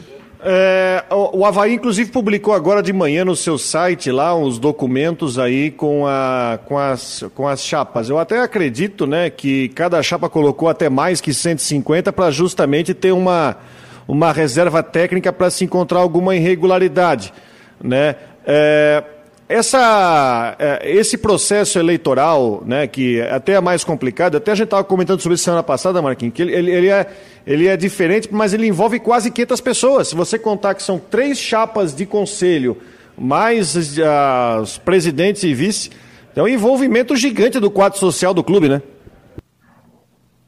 C: É, o, o Havaí, inclusive, publicou agora de manhã no seu site lá uns documentos aí com, a, com, as, com as chapas. Eu até acredito né, que cada chapa colocou até mais que 150 para justamente ter uma, uma reserva técnica para se encontrar alguma irregularidade. Né? É, essa, é, esse processo eleitoral, né, que até é mais complicado, até a gente estava comentando sobre isso semana passada, Marquinhos, que ele, ele, é, ele é diferente, mas ele envolve quase 500 pessoas. Se você contar que são três chapas de conselho, mais os presidentes e vice, é um envolvimento gigante do quadro social do clube, né?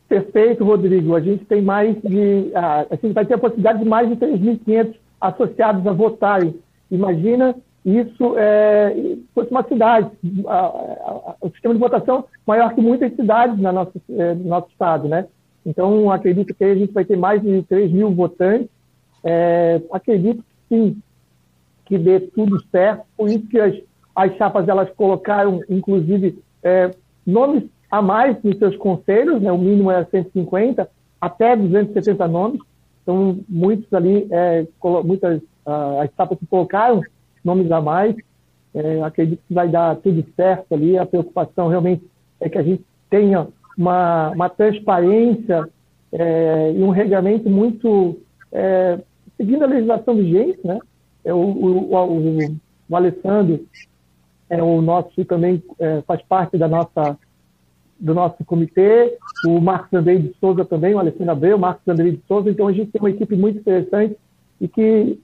D: Perfeito, Rodrigo. A gente tem mais de. Uh, a gente vai ter a possibilidade de mais de 3.500 associados a votarem. Imagina isso é, fosse uma cidade, a, a, o sistema de votação maior que muitas cidades na nossa, é, no nosso estado, né? Então, acredito que a gente vai ter mais de 3 mil votantes. É, acredito sim que dê tudo certo, por isso que as, as chapas elas colocaram, inclusive, é, nomes a mais nos seus conselhos, né? o mínimo era 150, até 270 nomes. Então, muitos ali, é, muitas uh, as chapas que colocaram nomes a mais. É, acredito que vai dar tudo certo ali. A preocupação realmente é que a gente tenha uma, uma transparência é, e um regulamento muito é, seguindo a legislação vigente, né? É, o, o, o, o Alessandro é o nosso também é, faz parte da nossa do nosso comitê, o Marcos Andrei de Souza também, o Alessandro Abreu, o Marcos Andrei de Souza, então a gente tem uma equipe muito interessante e que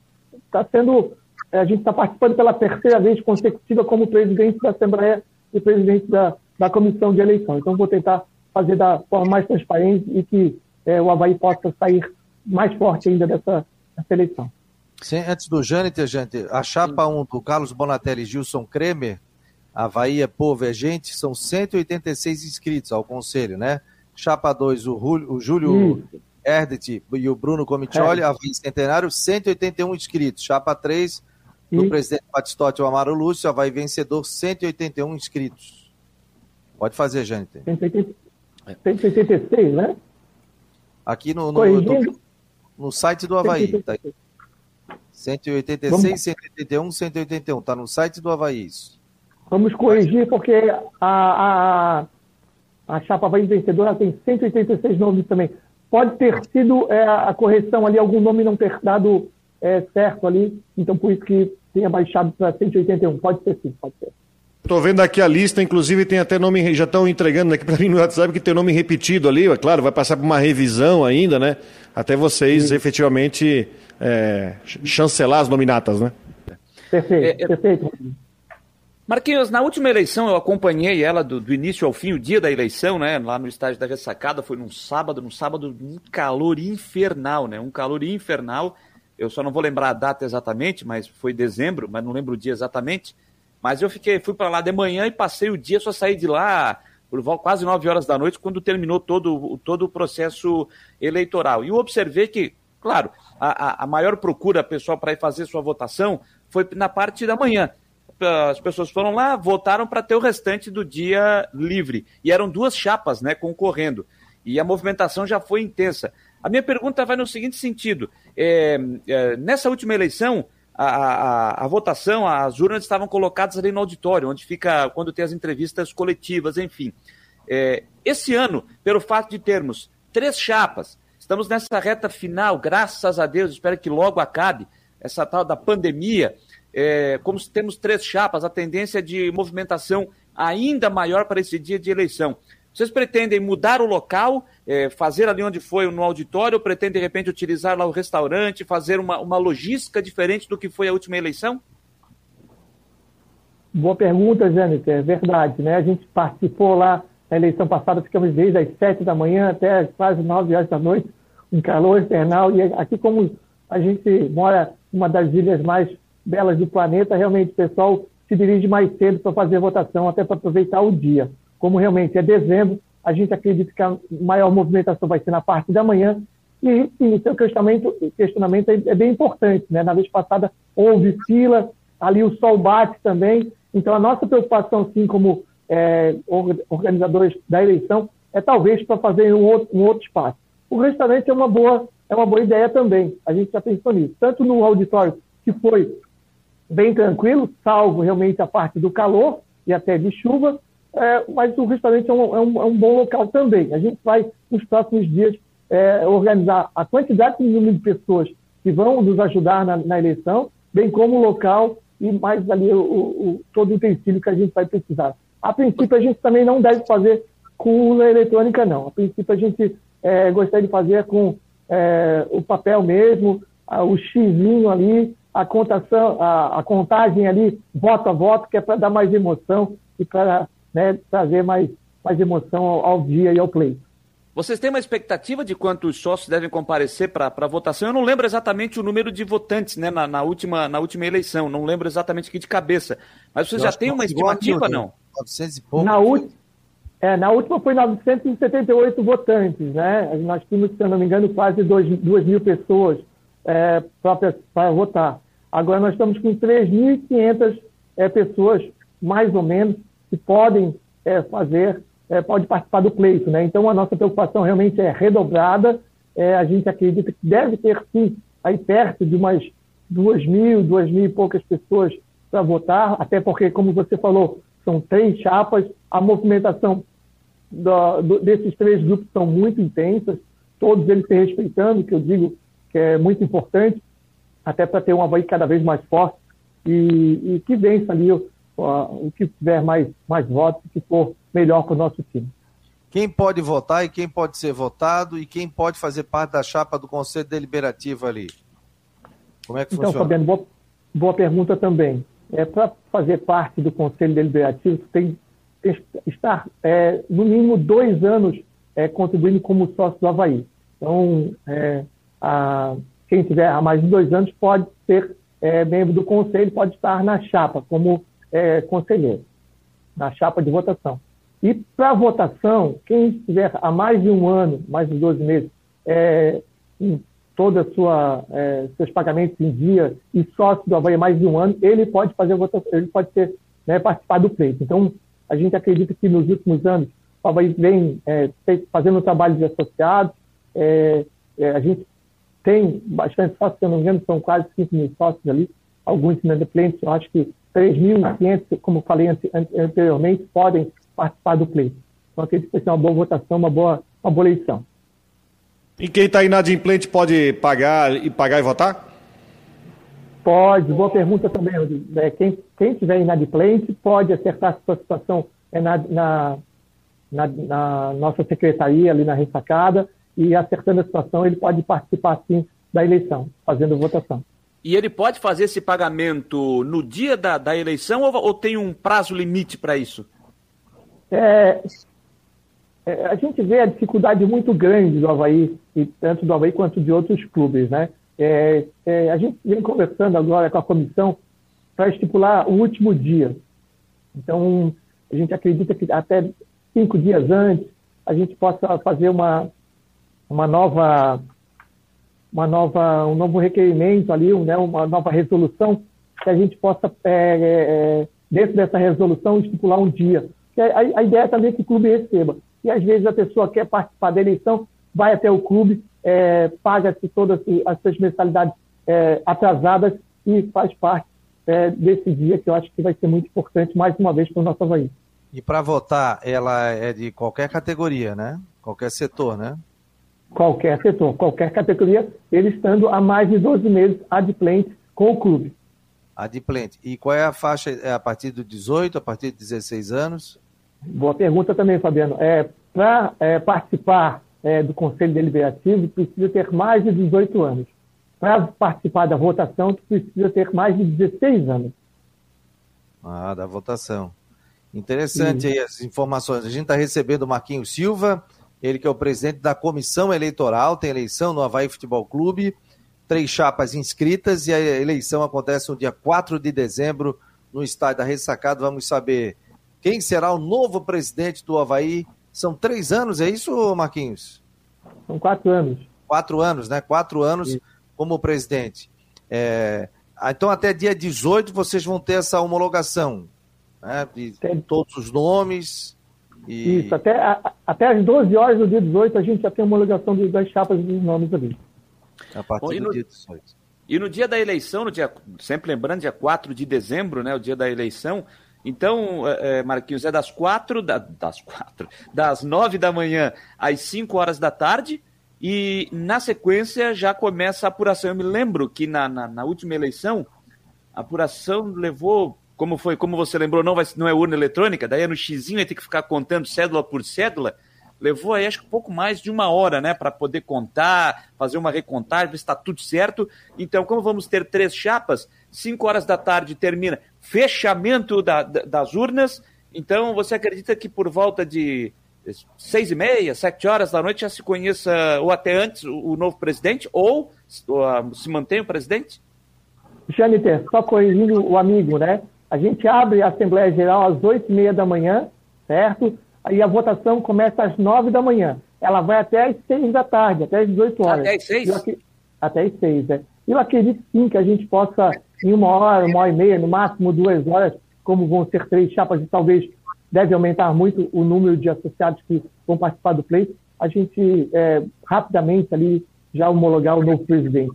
D: está sendo a gente está participando pela terceira vez consecutiva como presidente da Assembleia e presidente da, da comissão de eleição. Então, vou tentar fazer da forma mais transparente e que é, o Havaí possa sair mais forte ainda dessa, dessa eleição.
A: Sim, antes do Jâniter, gente, a chapa 1 um do Carlos Bonatelli e Gilson Kremer, Havaí é Povo é Gente, são 186 inscritos ao conselho, né? Chapa 2, o, o Júlio Erdet e o Bruno Comitioli, é. Havaí Centenário, 181 inscritos. Chapa 3, do presidente Batistotti, o Amaro Lúcio, Havaí vencedor, 181 inscritos. Pode fazer, Jâniter.
D: 186, né?
A: Aqui no, no, no, no site do Havaí. Tá 186, Vamos... 181, 181. Está no site do Havaí isso.
D: Vamos corrigir, porque a, a, a chapa Havaí vencedora tem 186 nomes também. Pode ter sido é, a correção ali, algum nome não ter dado é, certo ali, então por isso que tenha baixado para 181. Pode ser sim, pode ser.
C: Estou vendo aqui a lista, inclusive tem até nome, já estão entregando aqui para mim no WhatsApp que tem nome repetido ali, é claro, vai passar por uma revisão ainda, né? Até vocês Sim. efetivamente é, chancelar as nominatas, né?
D: Perfeito, é, é, perfeito.
B: Marquinhos, na última eleição eu acompanhei ela do, do, início ao fim, o dia da eleição, né? Lá no estádio da ressacada, foi num sábado, num sábado, um calor infernal, né? Um calor infernal. Eu só não vou lembrar a data exatamente, mas foi dezembro, mas não lembro o dia exatamente. Mas eu fiquei, fui para lá de manhã e passei o dia, só saí de lá por quase 9 horas da noite, quando terminou todo, todo o processo eleitoral. E eu observei que, claro, a, a maior procura pessoal para ir fazer sua votação foi na parte da manhã. As pessoas foram lá, votaram para ter o restante do dia livre. E eram duas chapas né, concorrendo. E a movimentação já foi intensa. A minha pergunta vai no seguinte sentido: é, é, nessa última eleição, a, a, a, votação, as urnas estavam colocadas ali no auditório, onde fica quando tem as entrevistas coletivas, enfim. É, esse ano, pelo fato de termos três chapas, estamos nessa reta final, graças a Deus, espero que logo acabe essa tal da pandemia. É, como temos três chapas, a tendência de movimentação ainda maior para esse dia de eleição. Vocês pretendem mudar o local, é, fazer ali onde foi no auditório, ou pretendem, de repente, utilizar lá o restaurante, fazer uma, uma logística diferente do que foi a última eleição?
D: Boa pergunta, Jâniter. É verdade, né? A gente participou lá na eleição passada, ficamos desde as sete da manhã até quase nove horas da noite, um calor infernal. E aqui, como a gente mora uma das ilhas mais belas do planeta, realmente o pessoal se dirige mais cedo para fazer votação, até para aproveitar o dia como realmente é dezembro, a gente acredita que a maior movimentação vai ser na parte da manhã. E sim, seu questionamento, questionamento é, é bem importante. Né? Na vez passada houve fila, ali o sol bate também. Então, a nossa preocupação, sim, como é, organizadores da eleição, é talvez para fazer um outro, um outro espaço. O restaurante é uma boa, é uma boa ideia também. A gente já pensou nisso. Tanto no auditório, que foi bem tranquilo, salvo realmente a parte do calor e até de chuva, é, mas o restaurante é um, é, um, é um, bom local também. A gente vai, nos próximos dias, é, organizar a quantidade de número de pessoas que vão nos ajudar na, na eleição, bem como o local e mais ali o, o, todo o utensílio que a gente vai precisar. A princípio, a gente também não deve fazer com urna eletrônica, não. A princípio, a gente é, gostaria de fazer com é, o papel mesmo, a, o xizinho ali, a contação, a, a contagem ali, voto a voto, que é para dar mais emoção e para né, trazer mais, mais emoção ao, ao dia e ao pleito.
B: Vocês têm uma expectativa de quantos sócios devem comparecer para a votação? Eu não lembro exatamente o número de votantes né, na, na, última, na última eleição, não lembro exatamente aqui de cabeça. Mas vocês já têm uma estimativa, não?
D: 900 e pouco. Na, é, na última foi 978 votantes, né? Nós tínhamos, se eu não me engano, quase 2, 2 mil pessoas é, próprias para votar. Agora nós estamos com 3.500 é, pessoas, mais ou menos, que podem é, fazer, é, pode participar do pleito. Né? Então, a nossa preocupação realmente é redobrada. É, a gente acredita que deve ter, sim, aí perto de umas duas mil, duas mil e poucas pessoas para votar, até porque, como você falou, são três chapas, a movimentação do, do, desses três grupos são muito intensas, todos eles se respeitando, que eu digo que é muito importante, até para ter uma voz cada vez mais forte e, e que vença ali que tiver mais, mais votos, que for melhor para o nosso time.
A: Quem pode votar e quem pode ser votado e quem pode fazer parte da chapa do Conselho Deliberativo ali?
D: Como é que então, funciona? Fabiano, boa, boa pergunta também. É, para fazer parte do Conselho Deliberativo, tem que estar, é, no mínimo, dois anos é, contribuindo como sócio do Havaí. Então, é, a, quem tiver há mais de dois anos pode ser é, membro do conselho, pode estar na chapa como é, conselheiro, na chapa de votação. E para votação, quem estiver há mais de um ano, mais de 12 meses, é, em toda sua é, seus pagamentos em dia e sócio do Havaí há mais de um ano, ele pode fazer votação, ele pode ser né, participar do pleito. Então, a gente acredita que nos últimos anos o Havaí vem é, fazendo um trabalho de associados, é, é, a gente tem bastante sócios, se eu não me engano, são quase 5 mil sócios ali, alguns inadimplentes, eu acho que 3.500, como falei anteriormente, podem participar do pleito. Então, acredito que vai ser uma boa votação, uma boa, uma boa eleição.
C: E quem está inadimplente pode pagar e pagar e votar?
D: Pode, boa pergunta também, é, quem, quem tiver inadimplente pode acertar a sua situação é, na, na, na, na, nossa secretaria, ali na ressacada, e acertando a situação, ele pode participar sim da eleição, fazendo votação.
B: E ele pode fazer esse pagamento no dia da, da eleição ou, ou tem um prazo limite para isso?
D: É, é, a gente vê a dificuldade muito grande do Havaí, e tanto do Havaí quanto de outros clubes. Né? É, é, a gente vem conversando agora com a comissão para estipular o último dia. Então, a gente acredita que até cinco dias antes a gente possa fazer uma, uma nova uma nova, um novo requerimento ali, né, uma nova resolução, que a gente possa, é, é, é dentro dessa resolução, estipular um dia. A, a, ideia é também que o clube receba. E às vezes a pessoa quer participar da eleição, vai até o clube, é, paga-se todas as suas mensalidades é, atrasadas e faz parte é, desse dia, que eu acho que vai ser muito importante, mais uma vez, para o nosso Havaí.
A: E para votar, ela é de qualquer categoria, né? Qualquer setor, né?
D: Qualquer setor, qualquer categoria, ele estando há mais de 12 meses adimplente com o clube.
A: Adimplente. E qual é a faixa? É a partir de 18, a partir de 16 anos?
D: Boa pergunta também, Fabiano. É, Para é, participar é, do Conselho Deliberativo, precisa ter mais de 18 anos. Para participar da votação, precisa ter mais de 16 anos.
A: Ah, da votação. Interessante Sim. aí as informações. A gente está recebendo o Marquinhos Silva, ele que é o presidente da comissão eleitoral, tem eleição no Havaí Futebol Clube, três chapas inscritas e a eleição acontece no dia 4 de dezembro no estádio da Ressacada. Vamos saber quem será o novo presidente do Havaí. São três anos, é isso, Marquinhos?
D: São quatro anos.
A: Quatro anos, né? Quatro anos Sim. como presidente. É... Então, até dia 18, vocês vão ter essa homologação né? de Tem... todos os nomes
D: e... Isso, até, a, até às 12 horas do dia 18 a gente já tem homologação das chapas dos nomes ali.
A: A partir Bom, do no, dia 18.
B: E no dia da eleição, no dia, sempre lembrando, dia 4 de dezembro, né, o dia da eleição, então, é, é Marquinhos, é das quatro, da, das quatro, das nove da manhã às 5 horas da tarde, e na sequência já começa a apuração. Eu me lembro que na, na, na última eleição, a apuração levou como foi, como você lembrou, não, vai, não é urna eletrônica, daí é no xizinho, aí tem que ficar contando cédula por cédula. Levou aí acho que pouco mais de uma hora, né, para poder contar, fazer uma recontagem, ver se está tudo certo. Então, como vamos ter três chapas, cinco horas da tarde termina fechamento da, da, das urnas. Então, você acredita que por volta de seis e meia, sete horas da noite já se conheça, ou até antes, o, novo presidente, ou, ou se mantém o presidente?
D: Janiter, só corrigindo o amigo, né? A gente abre a Assembleia Geral às 8 e meia da manhã, certo? Aí a votação começa às 9 da manhã. Ela vai até às 6 da tarde, até às 18 horas.
B: Até às 6?
D: Eu, até às 6, é. Eu acredito sim que a gente possa, em uma hora, uma hora e meia, no máximo duas horas, como vão ser três chapas e talvez deve aumentar muito o número de associados que vão participar do pleito, a gente é, rapidamente ali já homologar o novo presidente.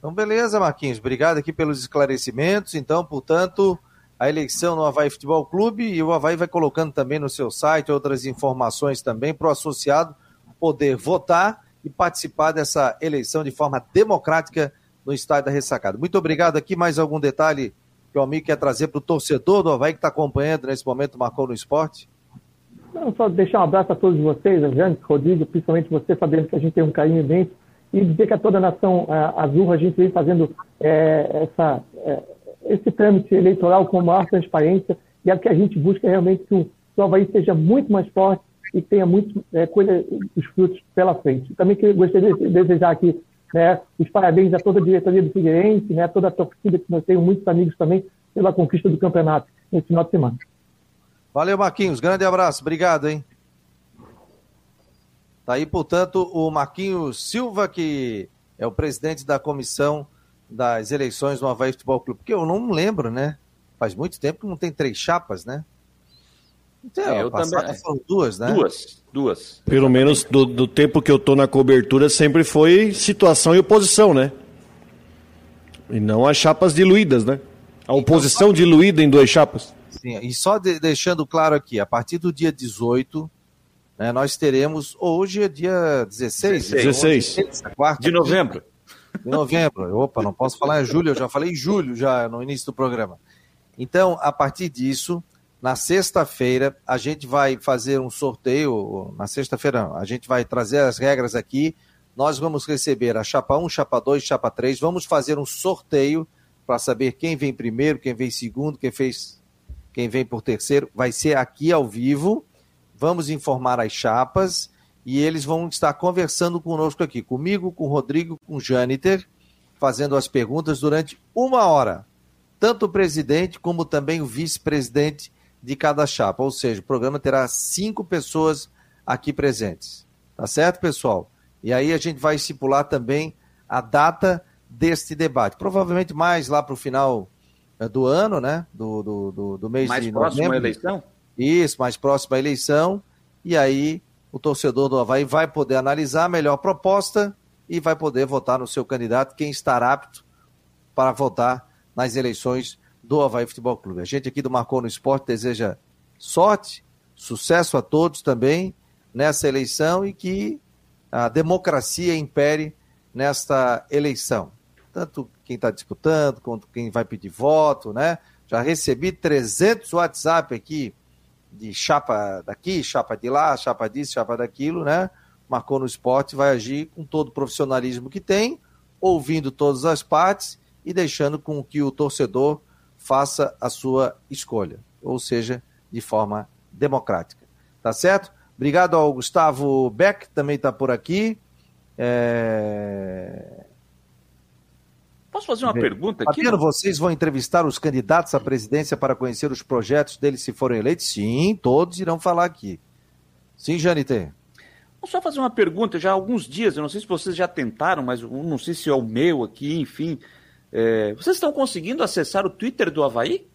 A: Então, beleza, Marquinhos. Obrigado aqui pelos esclarecimentos. Então, portanto, a eleição no Havaí Futebol Clube e o Havaí vai colocando também no seu site outras informações também para o associado poder votar e participar dessa eleição de forma democrática no estádio da Ressacada. Muito obrigado aqui. Mais algum detalhe que o amigo quer trazer para o torcedor do Havaí que está acompanhando nesse momento Marcou no Esporte?
D: Não, só deixar um abraço a todos vocês, a Jane, Rodrigo, principalmente você, sabendo que a gente tem um carinho imenso e dizer que a toda a nação azul a gente vem fazendo é, essa, é, esse trâmite eleitoral com maior transparência e é o que a gente busca realmente que o, que o Havaí seja muito mais forte e tenha muito, é, colha os frutos pela frente. Também que, gostaria de desejar aqui né? Os parabéns a toda a diretoria do Figueirense, né? Toda a torcida, que nós temos muitos amigos também pela conquista do campeonato nesse final de semana.
A: Valeu, Marquinhos. Grande abraço. Obrigado, hein? Tá aí, portanto, o Marquinhos Silva, que é o presidente da comissão das eleições no Havaí Futebol Clube. Porque eu não lembro, né? Faz muito tempo que não tem três chapas, né?
B: Então, é, eu também.
A: Foram duas, né?
B: Duas, duas.
C: Pelo menos do, do, tempo que eu tô na cobertura, sempre foi situação e oposição, né? E não as chapas diluídas, né? A oposição então, diluída em duas chapas.
A: Sim, e só de, deixando claro aqui, a partir do dia 18, né, nós teremos, hoje é dia 16?
C: 16.
B: 16 quarta, de novembro.
A: De novembro. Opa, não posso falar em julho, eu já falei em julho, já no início do programa. Então, a partir disso, na sexta-feira, a gente vai fazer um sorteio. Na sexta-feira, a gente vai trazer as regras aqui. Nós vamos receber a chapa 1, chapa 2, chapa 3. Vamos fazer um sorteio para saber quem vem primeiro, quem vem segundo, quem fez, quem vem por terceiro. Vai ser aqui ao vivo. Vamos informar as chapas e eles vão estar conversando conosco aqui, comigo, com o Rodrigo, com o Jâniter, fazendo as perguntas durante uma hora. Tanto o presidente como também o vice-presidente de cada chapa. Ou seja, o programa terá cinco pessoas aqui presentes. Tá certo, pessoal? E aí a gente vai estipular também a data deste debate. Provavelmente mais lá para o final eh, do ano, né? Do, do, do, do mês
B: mais
A: de
B: novembro. Mais próximo à eleição?
A: Isso, mais próximo à eleição. E aí o torcedor do Havaí vai poder analisar a melhor proposta e vai poder votar no seu candidato, quem estará apto para votar nas eleições do Havaí Futebol Clube. A gente aqui do Marcou no Esporte deseja sorte, sucesso a todos também nessa eleição e que a democracia impere nesta eleição. Tanto quem está disputando, quanto quem vai pedir voto, né? Já recebi 300 WhatsApp aqui de chapa daqui, chapa de lá, chapa disso, chapa daquilo, né? Marcou no esporte, vai agir com todo o profissionalismo que tem, ouvindo todas as partes e deixando com que o torcedor faça a sua escolha, ou seja, de forma democrática. Tá certo? Obrigado ao Gustavo Beck, também está por aqui. É...
B: Posso fazer uma Bem, pergunta
A: aqui? Fabiano, vocês vão entrevistar os candidatos à presidência para conhecer os projetos deles se forem eleitos? Sim, todos irão falar aqui. Sim, Janite.
B: Vou só fazer uma pergunta. Já há alguns dias, eu não sei se vocês já tentaram, mas não sei se é o meu aqui, enfim. É, vocês estão conseguindo acessar o Twitter do Havaí?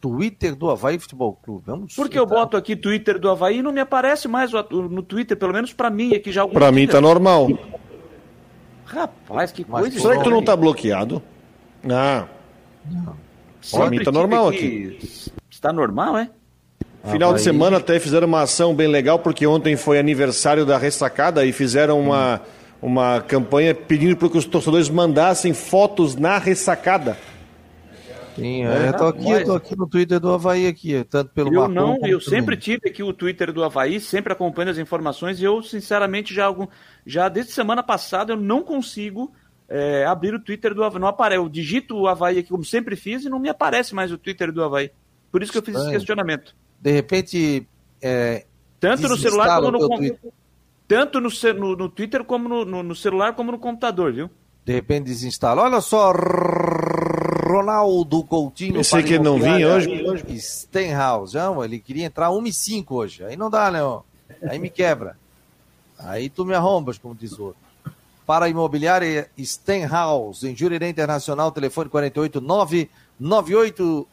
A: Twitter do Havaí Futebol Clube. Vamos
B: Porque eu boto aqui Twitter do Havaí e não me aparece mais no Twitter, pelo menos para mim aqui já.
C: Para mim tá normal.
B: Rapaz, que Mas coisa.
C: Será que tu não tá bloqueado? Ah. Não. Para mim tá normal aqui.
B: Está normal, é?
C: Final Havaí. de semana até fizeram uma ação bem legal, porque ontem foi aniversário da ressacada e fizeram uma. Hum uma campanha pedindo para que os torcedores mandassem fotos na ressacada.
A: Sim, é, eu tô aqui, eu tô aqui no Twitter do Havaí aqui, tanto pelo
B: Eu não, eu sempre tive aqui o Twitter do Havaí, sempre acompanho as informações e eu, sinceramente, já, já desde semana passada eu não consigo é, abrir o Twitter do Havaí. Não aparece, eu digito o Havaí aqui como sempre fiz e não me aparece mais o Twitter do Havaí. Por isso que eu fiz esse questionamento.
A: De repente. É,
B: Tanto no celular como no computador. Tanto no, no, no Twitter como no, no, no, celular como no computador, viu?
A: De repente desinstala. Olha só, Ronaldo Coutinho.
C: Pensei que ele não vinha hoje.
A: Stenhouse, não, ele queria entrar 1 e 5 hoje. Aí não dá, né? Aí me quebra. Aí tu me arrombas, como diz o outro. Para a imobiliária Stenhouse, em Jurerê Internacional, telefone 489 98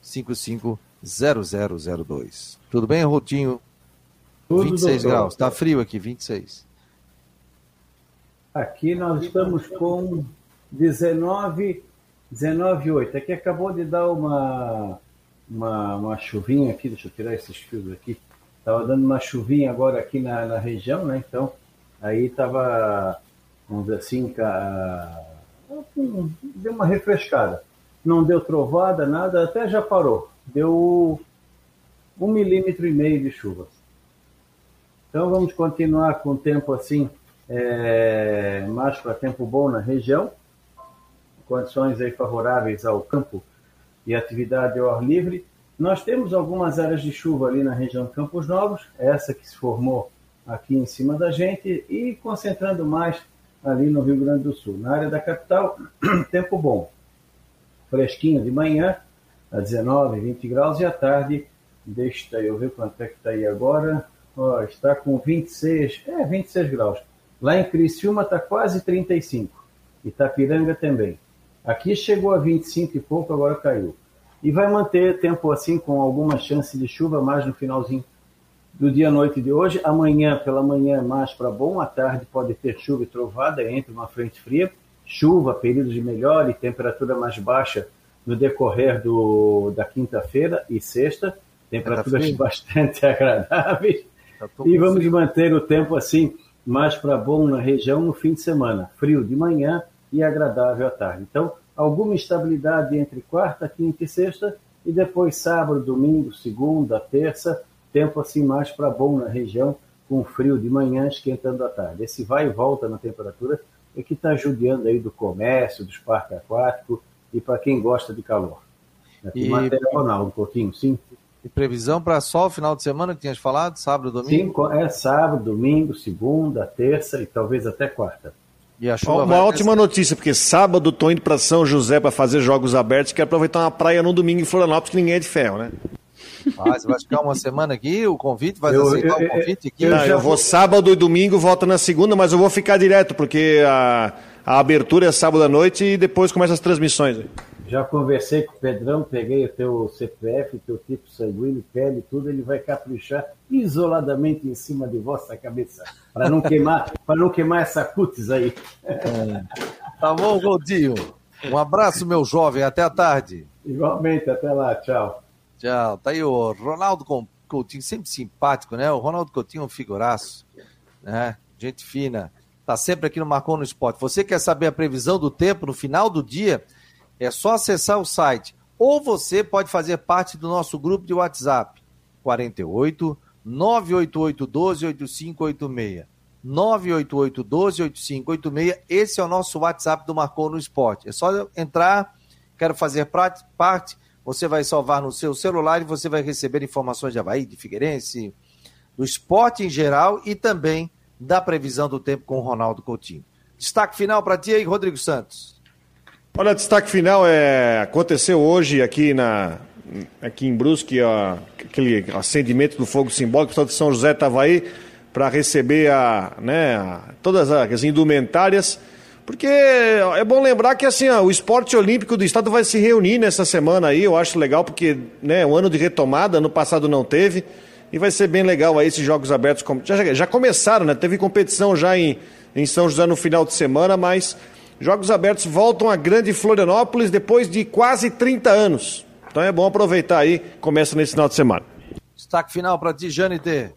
A: 55 0002. Tudo bem, Rotinho? Tudo 26 doutor. graus. Está frio aqui, 26.
E: Aqui nós estamos com 19, 19,8. Aqui acabou de dar uma, uma, uma chuvinha aqui. Deixa eu tirar esses fios aqui. Estava dando uma chuvinha agora aqui na, na região, né? Então, aí estava, vamos dizer assim, deu uma refrescada. Não deu trovada, nada, até já parou. Deu um milímetro e meio de chuva. Então vamos continuar com o tempo assim, é, mais para tempo bom na região, condições aí favoráveis ao campo e atividade ao ar livre. Nós temos algumas áreas de chuva ali na região de Campos Novos, essa que se formou aqui em cima da gente, e concentrando mais ali no Rio Grande do Sul. Na área da capital, [clears throat] tempo bom. Fresquinho de manhã, a 19, 20 graus, e à tarde, deixa eu ver quanto é que está aí agora, ó, está com 26, é, 26 graus. Lá em Criciúma está quase 35, Itapiranga também. Aqui chegou a 25 e pouco, agora caiu. E vai manter tempo assim, com alguma chance de chuva mais no finalzinho do dia à noite de hoje. Amanhã, pela manhã, mais para bom. À tarde pode ter chuva e trovada entre uma frente fria. Chuva, períodos de melhor e temperatura mais baixa no decorrer do, da quinta-feira e sexta. Temperaturas tá bastante [laughs] agradáveis. Tá e vamos manter o tempo assim, mais para bom na região no fim de semana. Frio de manhã e agradável à tarde. Então, alguma estabilidade entre quarta, quinta e sexta. E depois sábado, domingo, segunda, terça tempo assim mais para bom na região, com frio de manhã, esquentando à tarde. Esse vai e volta na temperatura é que está judiando aí do comércio, dos parques aquáticos e para quem gosta de calor.
A: E matéria um pouquinho, sim. E previsão para só o final de semana que tinhas falado, sábado, domingo?
E: Sim, é sábado, domingo, segunda, terça e talvez até quarta.
C: E a chuva uma ótima notícia, porque sábado estou indo para São José para fazer jogos abertos, quero aproveitar uma praia no domingo em Florianópolis, que ninguém é de ferro, né?
A: Ah, você vai ficar uma semana aqui? O convite? Vai eu, aceitar eu, o convite aqui?
C: Eu, Não, eu vou sábado e domingo, volto na segunda, mas eu vou ficar direto, porque a, a abertura é sábado à noite e depois começa as transmissões.
E: Já conversei com o Pedrão, peguei o teu CPF, teu tipo sanguíneo, pele, tudo, ele vai caprichar isoladamente em cima de vossa cabeça, para não queimar, [laughs] para não queimar essa cutis aí.
A: É. Tá bom, Goldinho. Um abraço, meu jovem, até a tarde.
E: Igualmente, até lá, tchau.
A: Tchau. Tá aí o Ronaldo Coutinho, sempre simpático, né? O Ronaldo Coutinho é um figuraço, né? Gente fina. Tá sempre aqui no Marcou no Esporte. Você quer saber a previsão do tempo no final do dia? É só acessar o site. Ou você pode fazer parte do nosso grupo de WhatsApp. 48 988 12 8586. 988 12 8586. Esse é o nosso WhatsApp do Marcou no Esporte. É só entrar, quero fazer parte você vai salvar no seu celular e você vai receber informações de Havaí, de Figueirense, do esporte em geral e também da previsão do tempo com o Ronaldo Coutinho. Destaque final para ti aí, Rodrigo Santos.
C: Olha, destaque final é aconteceu hoje aqui na aqui em Brusque ó, aquele acendimento do fogo simbólico, o pessoal de São José estava aí para receber a, né, a, todas as indumentárias porque é bom lembrar que assim, ó, o esporte olímpico do estado vai se reunir nessa semana aí, eu acho legal, porque né, um ano de retomada, ano passado não teve, e vai ser bem legal aí esses Jogos Abertos. Já, já começaram, né? Teve competição já em, em São José no final de semana, mas Jogos Abertos voltam a grande Florianópolis depois de quase 30 anos. Então é bom aproveitar aí, começa nesse final de semana.
A: Destaque final para ti, Janite.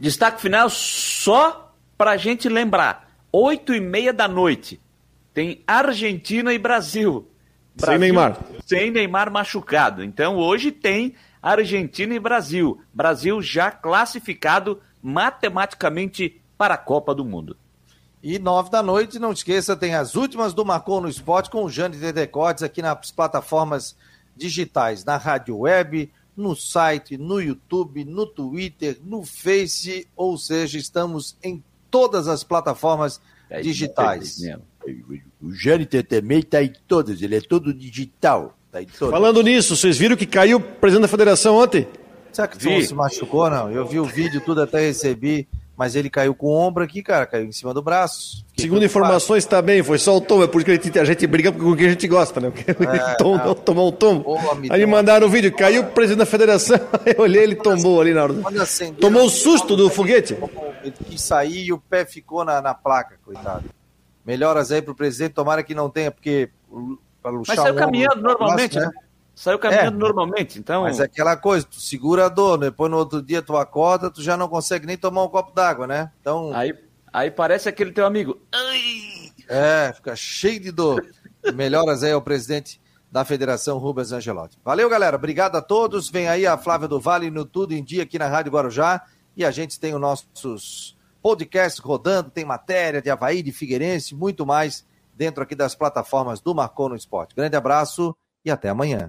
B: Destaque final só para a gente lembrar 8 e meia da noite, tem Argentina e Brasil.
C: Brasil. Sem Neymar.
B: Sem Neymar machucado. Então hoje tem Argentina e Brasil. Brasil já classificado matematicamente para a Copa do Mundo.
A: E nove da noite, não esqueça, tem as últimas do Marcou no Esporte com o Jane de Decotes aqui nas plataformas digitais, na rádio web, no site, no YouTube, no Twitter, no Face, ou seja, estamos em todas as plataformas é, digitais.
C: o Jâniter também está em todas, ele é todo digital. Tá Falando nisso, vocês viram que caiu o presidente da federação ontem?
A: Será que vi. se machucou, não? Eu vi o vídeo, tudo até recebi, mas ele caiu com o ombro aqui, cara, caiu em cima do braço.
C: Fiquei Segundo informações também, foi só o tom, é por isso que a gente briga com quem a gente gosta, né? Porque é, [laughs] tom, não, tomou um tom. Aí mandaram o vídeo, caiu o presidente da federação, [laughs] eu olhei, ele tombou ali na hora. Tomou o susto do foguete?
A: Ele quis sair e o pé ficou na, na placa, coitado. Melhoras aí pro presidente, tomara que não tenha, porque
B: para luxar Mas saiu caminhando normalmente, né? né? Saiu caminhando é, normalmente, então.
A: Mas é aquela coisa, tu segura a dor, depois no outro dia tu acorda, tu já não consegue nem tomar um copo d'água, né? Então.
B: Aí, aí parece aquele teu amigo.
A: Ai! É, fica cheio de dor. Melhoras aí ao presidente da Federação Rubens Angelotti. Valeu, galera. Obrigado a todos. Vem aí a Flávia do Vale no Tudo em Dia aqui na Rádio Guarujá. E a gente tem os nossos podcasts rodando, tem matéria de Havaí, de Figueirense, muito mais dentro aqui das plataformas do Marcou no Esporte. Grande abraço e até amanhã.